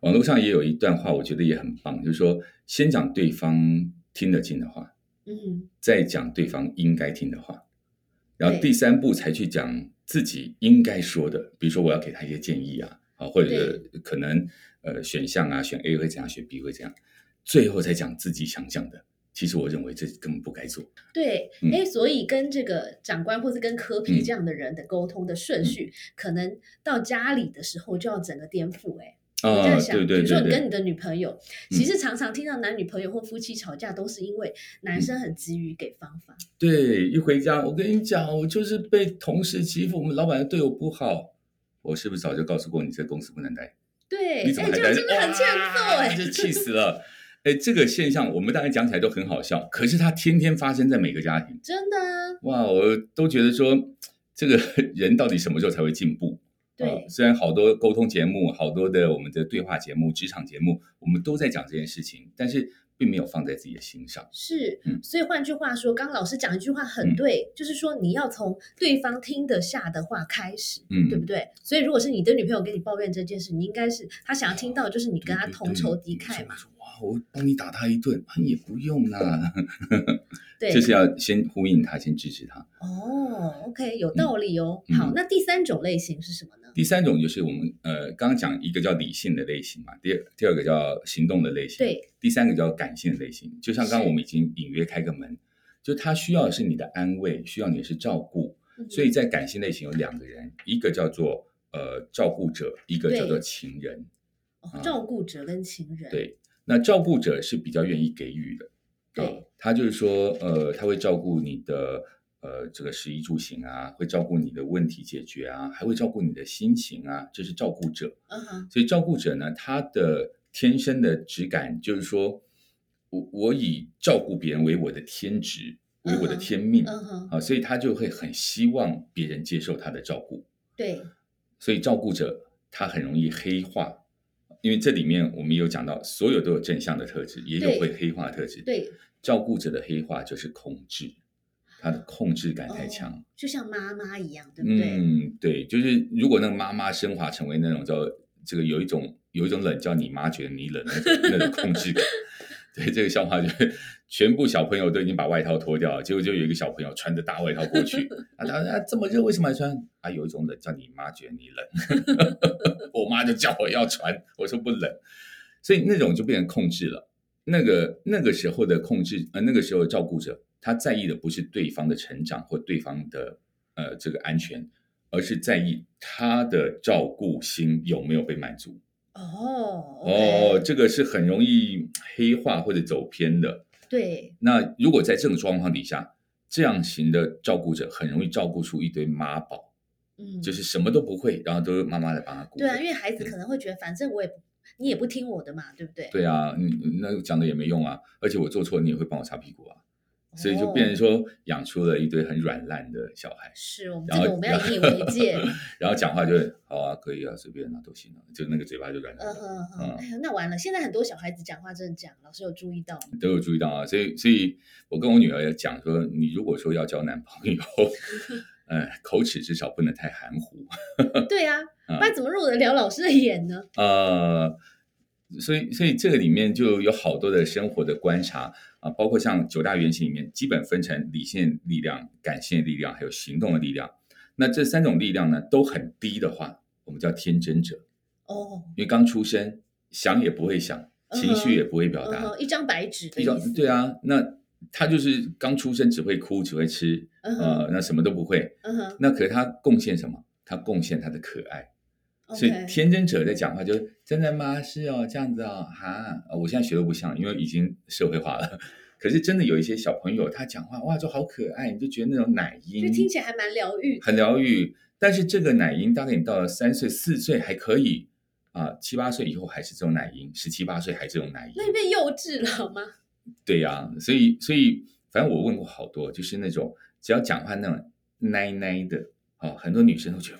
[SPEAKER 1] 网络上也有一段话，我觉得也很棒，就是说先讲对方听得进的话，
[SPEAKER 2] 嗯，
[SPEAKER 1] 再讲对方应该听的话，然后第三步才去讲自己应该说的，比如说我要给他一些建议啊，啊或者可能呃选项啊，选 A 会怎样，选 B 会怎样，最后才讲自己想讲的。其实我认为这根本不该做。
[SPEAKER 2] 对，
[SPEAKER 1] 嗯
[SPEAKER 2] 哎、所以跟这个长官或是跟科批
[SPEAKER 1] 嗯
[SPEAKER 2] 这样的人的沟通的顺序，可能到家里的时候就要整个颠覆、哎。我在
[SPEAKER 1] 啊，
[SPEAKER 2] 想，
[SPEAKER 1] 对对
[SPEAKER 2] 比如说你跟你的女朋友，
[SPEAKER 1] 嗯
[SPEAKER 2] 其实常常听到男女朋友或夫妻吵架，都是因为男生很急于给方法。
[SPEAKER 1] 对，一回家我跟你讲，我就是被同事欺负，我们老板对我不好，我是不是早就告诉过你，这公司不能待？
[SPEAKER 2] 对，哎，
[SPEAKER 1] 你怎么还待？
[SPEAKER 2] 这样真的很欠揍哎、
[SPEAKER 1] 欸就气死了。哎，这个现象我们当然讲起来都很好笑，可是它天天发生在每个家庭。
[SPEAKER 2] 真的啊，
[SPEAKER 1] 哇，我都觉得说，这个 人到底什么时候才会进步？
[SPEAKER 2] 对
[SPEAKER 1] 呃虽然好多沟通节目、好多的我们的对话节目、职场节目，我们都在讲这件事情，但是并没有放在自己的心上。
[SPEAKER 2] 是
[SPEAKER 1] 嗯，
[SPEAKER 2] 所以换句话说，刚刚老师讲一句话很对，就是说你要从对方听得下的话开始，
[SPEAKER 1] 嗯
[SPEAKER 2] 对不对？所以如果是你的女朋友跟你抱怨这件事，你应该是她想要听到，就是你跟她同仇敌忾嘛，。
[SPEAKER 1] 对哇，我帮你打他一顿，啊也不用啦，
[SPEAKER 2] 对，
[SPEAKER 1] 就是要先呼应他，先支持他。
[SPEAKER 2] 哦，OK，有道理哦。
[SPEAKER 1] 嗯
[SPEAKER 2] 好，那第三种类型是什么呢？
[SPEAKER 1] 第三种就是我们呃刚刚讲一个叫理性的类型嘛，第二第二个叫行动的类型，
[SPEAKER 2] 对，
[SPEAKER 1] 第三个叫感性的类型。就像刚刚我们已经隐约开个门，就他需要的是你的安慰，需要你的是照顾。
[SPEAKER 2] 嗯
[SPEAKER 1] 所以在感性类型有两个人，一个叫做呃照顾者，一个叫做情人。
[SPEAKER 2] 哦照顾者跟情人，
[SPEAKER 1] 对，那照顾者是比较愿意给予的，
[SPEAKER 2] 对
[SPEAKER 1] 啊他就是说，呃，他会照顾你的呃这个食衣住行啊，会照顾你的问题解决啊，还会照顾你的心情啊，这是照顾者。
[SPEAKER 2] 嗯哼，
[SPEAKER 1] 所以照顾者呢，他的天生的质感就是说，我我以照顾别人为我的天职，为我的天命。
[SPEAKER 2] 嗯哼，
[SPEAKER 1] 啊，所以他就会很希望别人接受他的照顾，
[SPEAKER 2] 对，
[SPEAKER 1] 所以照顾者他很容易黑化，因为这里面我们有讲到，所有都有正向的特质，也有
[SPEAKER 2] 对
[SPEAKER 1] 会黑化的特质。
[SPEAKER 2] 对，
[SPEAKER 1] 照顾者的黑化就是控制，他的控制感太强。
[SPEAKER 2] 哦就像妈妈一样，对不对？
[SPEAKER 1] 嗯，对，就是如果那个妈妈升华成为那种叫这个有一种有一种冷叫你妈觉得你冷那种那种控制感。对，这个笑话就是 全部小朋友都已经把外套脱掉了，结果就有一个小朋友穿着大外套过去，啊，他啊这么热为什么还穿？啊，有一种冷叫你妈觉得你冷，我妈就叫我要穿，我说不冷，所以那种就变成控制了。那个那个时候的控制，呃，那个时候的照顾者，他在意的不是对方的成长或对方的呃这个安全，而是在意他的照顾心有没有被满足。
[SPEAKER 2] 哦
[SPEAKER 1] 哦这个是很容易黑化或者走偏的。
[SPEAKER 2] 对，
[SPEAKER 1] 那如果在这种状况底下，这样型的照顾者很容易照顾出一堆妈宝，
[SPEAKER 2] 嗯，
[SPEAKER 1] 就是什么都不会，然后都是妈妈来帮他顾。
[SPEAKER 2] 对啊，因为孩子可能会觉得，反正我也不，你也不听我的嘛，对不对？
[SPEAKER 1] 对啊，你那讲的也没用啊，而且我做错，你也会帮我擦屁股啊，所以就
[SPEAKER 2] 哦
[SPEAKER 1] 变成说养出了一堆很软烂的小孩。
[SPEAKER 2] 是我们这个我们要引以为戒。
[SPEAKER 1] 然后讲话就会好啊，可以啊，随便啊，都行啊，就那个嘴巴就软软的，
[SPEAKER 2] 嗯哼哼，
[SPEAKER 1] 嗯
[SPEAKER 2] 哎呀，那完了，现在很多小孩子讲话真的这样，老师有注意到吗？
[SPEAKER 1] 都有注意到啊。所以，所以我跟我女儿也讲说，你如果说要交男朋友，呃，口齿至少不能太含糊，
[SPEAKER 2] 对啊，
[SPEAKER 1] 嗯
[SPEAKER 2] 不然怎么入得了老师的眼呢？
[SPEAKER 1] 呃，所以，所以这个里面就有好多的生活的观察啊，包括像九大原型里面，基本分成理性力量、感性力量，还有行动的力量。那这三种力量呢，都很低的话，我们叫天真者，
[SPEAKER 2] 哦，
[SPEAKER 1] 因为刚出生，想也不会想，情绪也不会表达，
[SPEAKER 2] 一张白纸的
[SPEAKER 1] 比较
[SPEAKER 2] 意思。
[SPEAKER 1] 对啊，那他就是刚出生只会哭，只会吃，呃，那什么都不会。那可是他贡献什么？他贡献他的可爱。所以天真者在讲话就是真的吗？是哦，这样子哦，哈，呃我现在学的不像，因为已经社会化了。可是真的有一些小朋友，他讲话哇就好可爱，你就觉得那种奶音
[SPEAKER 2] 就
[SPEAKER 1] 音
[SPEAKER 2] 听起来还蛮疗愈。
[SPEAKER 1] 很疗愈。但是这个奶音大概你到了三岁、四岁还可以啊，七八岁以后还是这种奶音，十七八岁还这种奶音。
[SPEAKER 2] 那你变幼稚了好吗？
[SPEAKER 1] 对呀、所以所以反正我问过好多，就是那种只要讲话那种奶奶的，哦，很多女生都觉得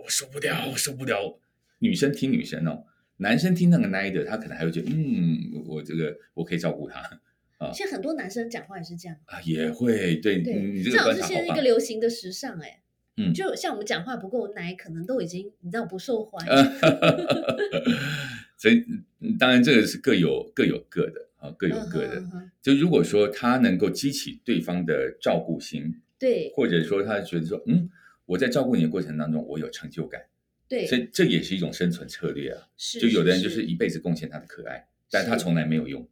[SPEAKER 1] 我我受不了，我受不了。女生听女生哦，男生听那个奶的，他可能还会觉得，嗯，我这个我可以照顾他啊。
[SPEAKER 2] 现在很多男生讲话也是这样
[SPEAKER 1] 啊，也会对，
[SPEAKER 2] 对，
[SPEAKER 1] 你这个观察好
[SPEAKER 2] 现在一个流行的时尚，哎，
[SPEAKER 1] 嗯，
[SPEAKER 2] 就像我们讲话不够奶，可能都已经你知道不受欢迎。
[SPEAKER 1] 所以当然这个是各有各有各的啊，各有各的。就如果说他能够激起对方的照顾心，
[SPEAKER 2] 对，
[SPEAKER 1] 或者说他觉得说，嗯，我在照顾你的过程当中，我有成就感，
[SPEAKER 2] 对，
[SPEAKER 1] 所以这也是一种生存策略啊。
[SPEAKER 2] 是，
[SPEAKER 1] 就有的人就是一辈子贡献他的可爱，但他从来没有用。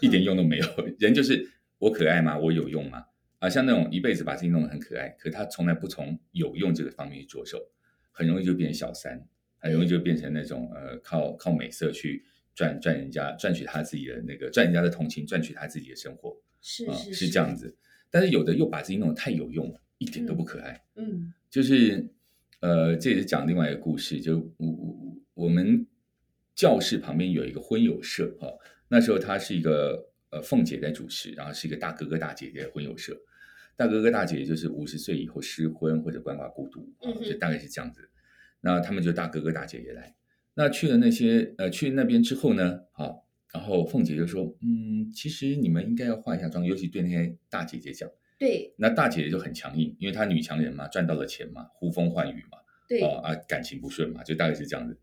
[SPEAKER 1] 一点用都没有，人就是我可爱吗？我有用吗？啊，像那种一辈子把自己弄得很可爱，可他从来不从有用这个方面去着手，很容易就变成小三，很容易就变成那种呃靠靠美色去赚赚人家赚取他自己的那个赚人家的同情，赚取他自己的生活，
[SPEAKER 2] 是
[SPEAKER 1] 是是这样子。但是有的又把自己弄得太有用了，一点都不可爱。
[SPEAKER 2] 嗯，
[SPEAKER 1] 就是呃，这也是讲另外一个故事，就我我我们教室旁边有一个婚友社哈。那时候他是一个呃凤姐在主持，然后是一个大哥哥大姐姐的婚友社，大哥哥大姐姐就是五十岁以后失婚或者鳏寡孤独啊，就大概是这样子。那他们就大哥哥大姐姐来，那去了那些呃去那边之后呢，好，然后凤姐就说，嗯，其实你们应该要化一下妆，尤其对那些大姐姐讲。
[SPEAKER 2] 对。
[SPEAKER 1] 那大姐姐就很强硬，因为她女强人嘛，赚到了钱嘛，呼风唤雨嘛，
[SPEAKER 2] 对
[SPEAKER 1] 啊，感情不顺嘛，就大概是这样子。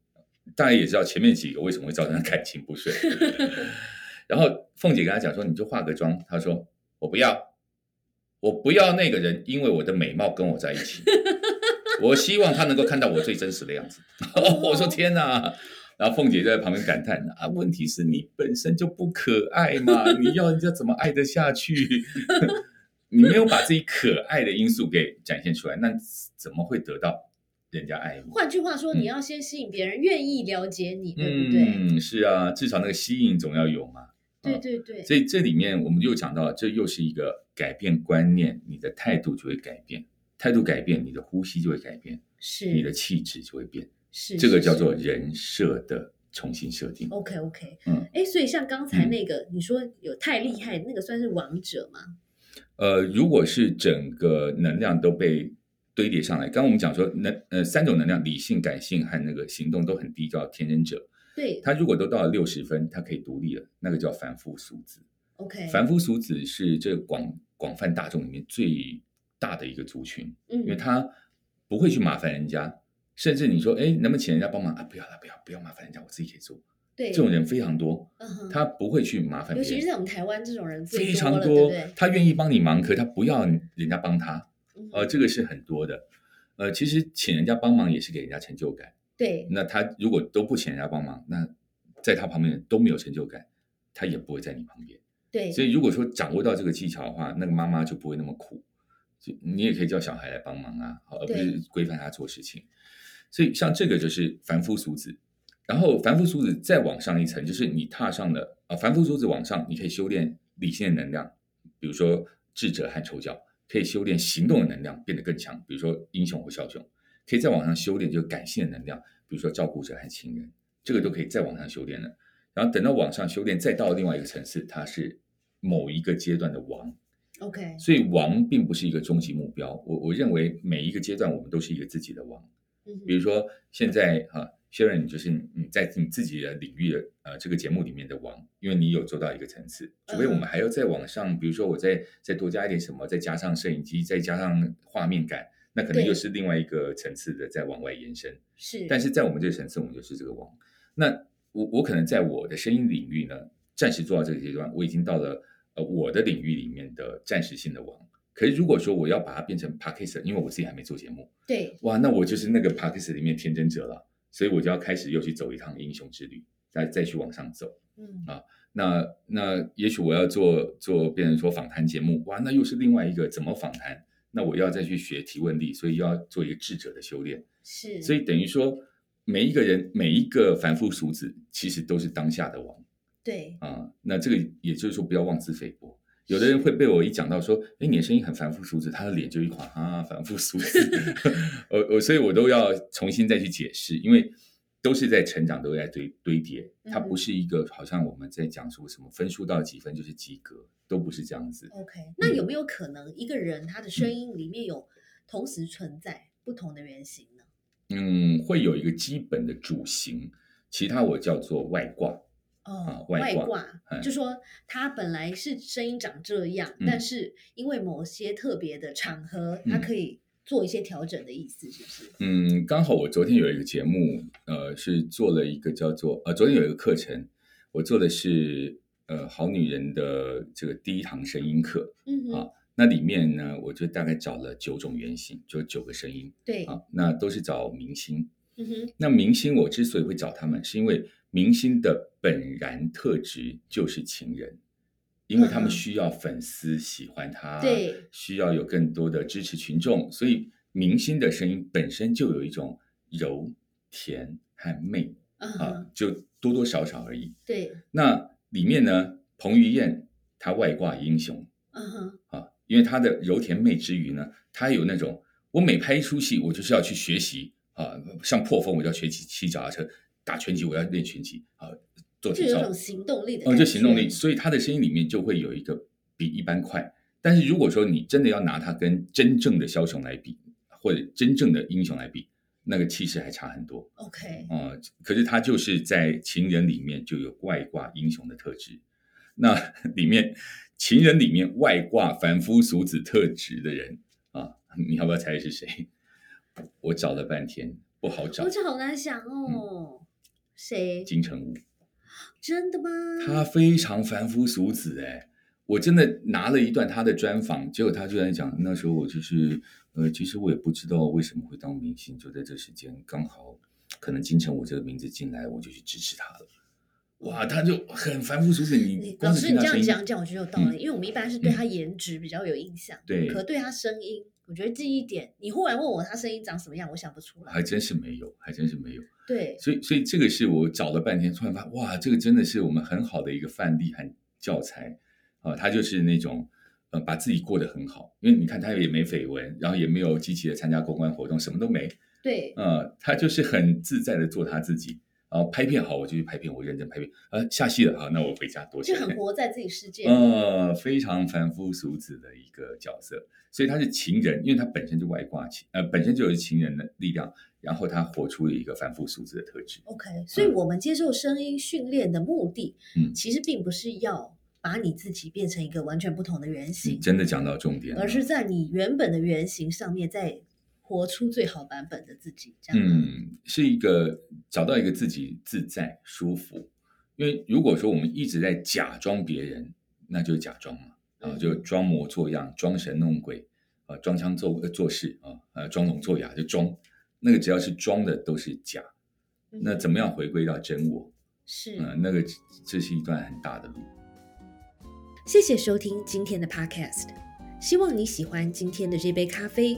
[SPEAKER 1] 大家也知道前面几个为什么会造成感情不顺，然后凤姐跟她讲说：“你就化个妆。”她说：“我不要，我不要那个人，因为我的美貌跟我在一起。我希望他能够看到我最真实的样子。”我说：“天哪！”然后凤姐就在旁边感叹：“啊，问题是你本身就不可爱嘛，你要人家怎么爱得下去？你没有把自己可爱的因素给展现出来，那怎么会得到？”人家爱你。
[SPEAKER 2] 换句话说，你要先吸引别人愿意了解你，对不对？
[SPEAKER 1] 嗯，是啊，至少那个吸引总要有嘛。
[SPEAKER 2] 对对对。
[SPEAKER 1] 所以这里面我们又讲到，这又是一个改变观念，你的态度就会改变，态度改变，你的呼吸就会改变，
[SPEAKER 2] 是
[SPEAKER 1] 你的气质就会变，
[SPEAKER 2] 是
[SPEAKER 1] 这个叫做人设的重新设定。
[SPEAKER 2] OK OK，
[SPEAKER 1] 嗯，
[SPEAKER 2] 哎，所以像刚才那个你说有太厉害，那个算是王者吗？
[SPEAKER 1] 呃，如果是整个能量都被。堆叠上来，刚刚我们讲说能呃三种能量，理性、感性和那个行动都很低，叫天真者。
[SPEAKER 2] 对，
[SPEAKER 1] 他如果都到了六十分，他可以独立了，那个叫凡夫俗子。
[SPEAKER 2] OK，
[SPEAKER 1] 凡夫俗子是这广广泛大众里面最大的一个族群，
[SPEAKER 2] 嗯，
[SPEAKER 1] 因为他不会去麻烦人家，甚至你说哎能不能请人家帮忙啊？不要了，不要不要麻烦人家，我自己可以做。
[SPEAKER 2] 对，
[SPEAKER 1] 这种人非常多，
[SPEAKER 2] 嗯
[SPEAKER 1] 他不会去麻烦别人，
[SPEAKER 2] 尤其是在我们台湾这种人
[SPEAKER 1] 非常
[SPEAKER 2] 多，
[SPEAKER 1] 对
[SPEAKER 2] 对？
[SPEAKER 1] 他愿意帮你忙，可他不要人家帮他。呃，这个是很多的，呃，其实请人家帮忙也是给人家成就感。
[SPEAKER 2] 对，
[SPEAKER 1] 那他如果都不请人家帮忙，那在他旁边都没有成就感，他也不会在你旁边。
[SPEAKER 2] 对，
[SPEAKER 1] 所以如果说掌握到这个技巧的话，那个妈妈就不会那么苦。就你也可以叫小孩来帮忙啊，而不是规范他做事情。所以像这个就是凡夫俗子，然后凡夫俗子再往上一层，就是你踏上了啊，凡夫俗子往上，你可以修炼理性的能量，比如说智者和丑角。可以修炼行动的能量变得更强，比如说英雄或枭雄，可以再往上修炼就是感性的能量，比如说照顾者和情人，这个都可以再往上修炼了。然后等到往上修炼，再到另外一个层次，它是某一个阶段的王。
[SPEAKER 2] OK，
[SPEAKER 1] 所以王并不是一个终极目标。我我认为每一个阶段我们都是一个自己的王。
[SPEAKER 2] 嗯，
[SPEAKER 1] 比如说现在哈。确认你就是你在你自己的领域的呃这个节目里面的王，因为你有做到一个层次。除非我们还要再往上，比如说我再再多加一点什么，再加上摄影机，再加上画面感，那可能又是另外一个层次的再往外延伸。
[SPEAKER 2] 是，
[SPEAKER 1] 但是在我们这个层次，我们就是这个王。那我我可能在我的声音领域呢，暂时做到这个阶段，我已经到了呃我的领域里面的暂时性的王。可是如果说我要把它变成 p a r k e s 因为我自己还没做节目，
[SPEAKER 2] 对，
[SPEAKER 1] 哇，那我就是那个 p a r k e s 里面天真者了。所以我就要开始又去走一趟英雄之旅，再再去往上走。
[SPEAKER 2] 嗯
[SPEAKER 1] 啊，那那也许我要做做变成说访谈节目，哇，那又是另外一个怎么访谈？那我要再去学提问力，所以要做一个智者的修炼。
[SPEAKER 2] 是，
[SPEAKER 1] 所以等于说每一个人每一个凡夫俗子，其实都是当下的王。
[SPEAKER 2] 对
[SPEAKER 1] 啊，那这个也就是说不要妄自菲薄。有的人会被我一讲到说，哎，你的声音很凡夫俗子，他的脸就一垮啊，凡夫俗子。我我所以，我都要重新再去解释，因为都是在成长，都在堆堆叠，它不是一个好像我们在讲说什么分数到几分就是及格，都不是这样子。
[SPEAKER 2] OK，那有没有可能一个人他的声音里面有同时存在不同的原型呢？
[SPEAKER 1] 嗯，会有一个基本的主型，其他我叫做外挂。
[SPEAKER 2] 哦
[SPEAKER 1] 啊，外挂
[SPEAKER 2] 就说他本来是声音长这样，
[SPEAKER 1] 嗯
[SPEAKER 2] 但是因为某些特别的场合，他
[SPEAKER 1] 嗯
[SPEAKER 2] 可以做一些调整的意思，是不是？
[SPEAKER 1] 嗯，刚好我昨天有一个节目，呃，是做了一个叫做呃，昨天有一个课程，我做的是呃好女人的这个第一堂声音课。
[SPEAKER 2] 嗯哼，
[SPEAKER 1] 啊那里面呢，我就大概找了九种原型，就九个声音
[SPEAKER 2] 对，
[SPEAKER 1] 啊，那都是找明星。
[SPEAKER 2] 嗯哼，
[SPEAKER 1] 那明星我之所以会找他们，是因为明星的本然特质就是情人，因为他们需要粉丝喜欢他，
[SPEAKER 2] 对，
[SPEAKER 1] 需要有更多的支持群众，所以明星的声音本身就有一种柔、甜和媚
[SPEAKER 2] 嗯
[SPEAKER 1] 啊，，就多多少少而已。
[SPEAKER 2] 对，
[SPEAKER 1] 那里面呢，彭于晏他外挂英雄
[SPEAKER 2] 嗯哼，
[SPEAKER 1] 啊，因为他的柔甜媚之余呢，他有那种我每拍一出戏，我就是要去学习啊，像破风我就要学骑骑脚踏车，打拳击我要练拳击啊，做体操
[SPEAKER 2] 就有种行动力的。
[SPEAKER 1] 哦，就行动力，所以他的声音里面就会有一个比一般快。但是如果说你真的要拿他跟真正的枭雄来比，或者真正的英雄来比，那个气势还差很多。
[SPEAKER 2] OK，
[SPEAKER 1] 啊、可是他就是在情人里面就有外挂英雄的特质，那 里面情人里面外挂凡夫俗子特质的人啊，你要不要猜是谁？我找了半天不好找
[SPEAKER 2] 我，这好难想哦，谁？
[SPEAKER 1] 金城武。
[SPEAKER 2] 真的吗？
[SPEAKER 1] 他非常凡夫俗子哎，我真的拿了一段他的专访，结果他居然讲，那时候我就是呃，其实我也不知道为什么会当明星，就在这时间刚好可能金城武这个名字进来，我就去支持他了。哇，他就很凡夫俗子，你
[SPEAKER 2] 老师你这样讲讲，我觉得有道理，
[SPEAKER 1] 嗯
[SPEAKER 2] 因为我们一般是对他颜值比较有印象，
[SPEAKER 1] 对
[SPEAKER 2] 可对他声音，我觉得记忆点，你忽然问我他声音长什么样，我想不出来。
[SPEAKER 1] 还真是没有，还真是没有。
[SPEAKER 2] 对，
[SPEAKER 1] 所以，所以这个是我找了半天，突然发现，哇，这个真的是我们很好的一个范例和教材啊！他就是那种呃，把自己过得很好，因为你看他也没绯闻，然后也没有积极的参加公关活动，什么都没，
[SPEAKER 2] 对，
[SPEAKER 1] 呃，他就是很自在的做他自己。然后拍片好，我就去拍片，我认真拍片。呃，下戏了，好，那我回家多
[SPEAKER 2] 就。很活在自己世界里。
[SPEAKER 1] 呃，非常凡夫俗子的一个角色，所以他是情人，因为他本身就外挂情，呃，本身就有情人的力量，然后他活出了一个凡夫俗子的特质。
[SPEAKER 2] OK，所以我们接受声音训练的目的，
[SPEAKER 1] 嗯
[SPEAKER 2] 其实并不是要把你自己变成一个完全不同的原
[SPEAKER 1] 你
[SPEAKER 2] 型，
[SPEAKER 1] 真的讲到重点，
[SPEAKER 2] 而是在你原本的原型上面再活出最好版本的自己，这样。
[SPEAKER 1] 嗯，是一个找到一个自己自在舒服。因为如果说我们一直在假装别人，那就是假装嘛，啊，
[SPEAKER 2] 嗯
[SPEAKER 1] 就装模作样、装神弄鬼，啊，装腔作呃做势啊，呃，装聋作哑就装，那个只要是装的都是假。
[SPEAKER 2] 嗯
[SPEAKER 1] 那怎么样回归到真我？
[SPEAKER 2] 是？
[SPEAKER 1] 嗯、那个这是一段很大的路。
[SPEAKER 2] 谢谢收听今天的 Podcast，希望你喜欢今天的这杯咖啡。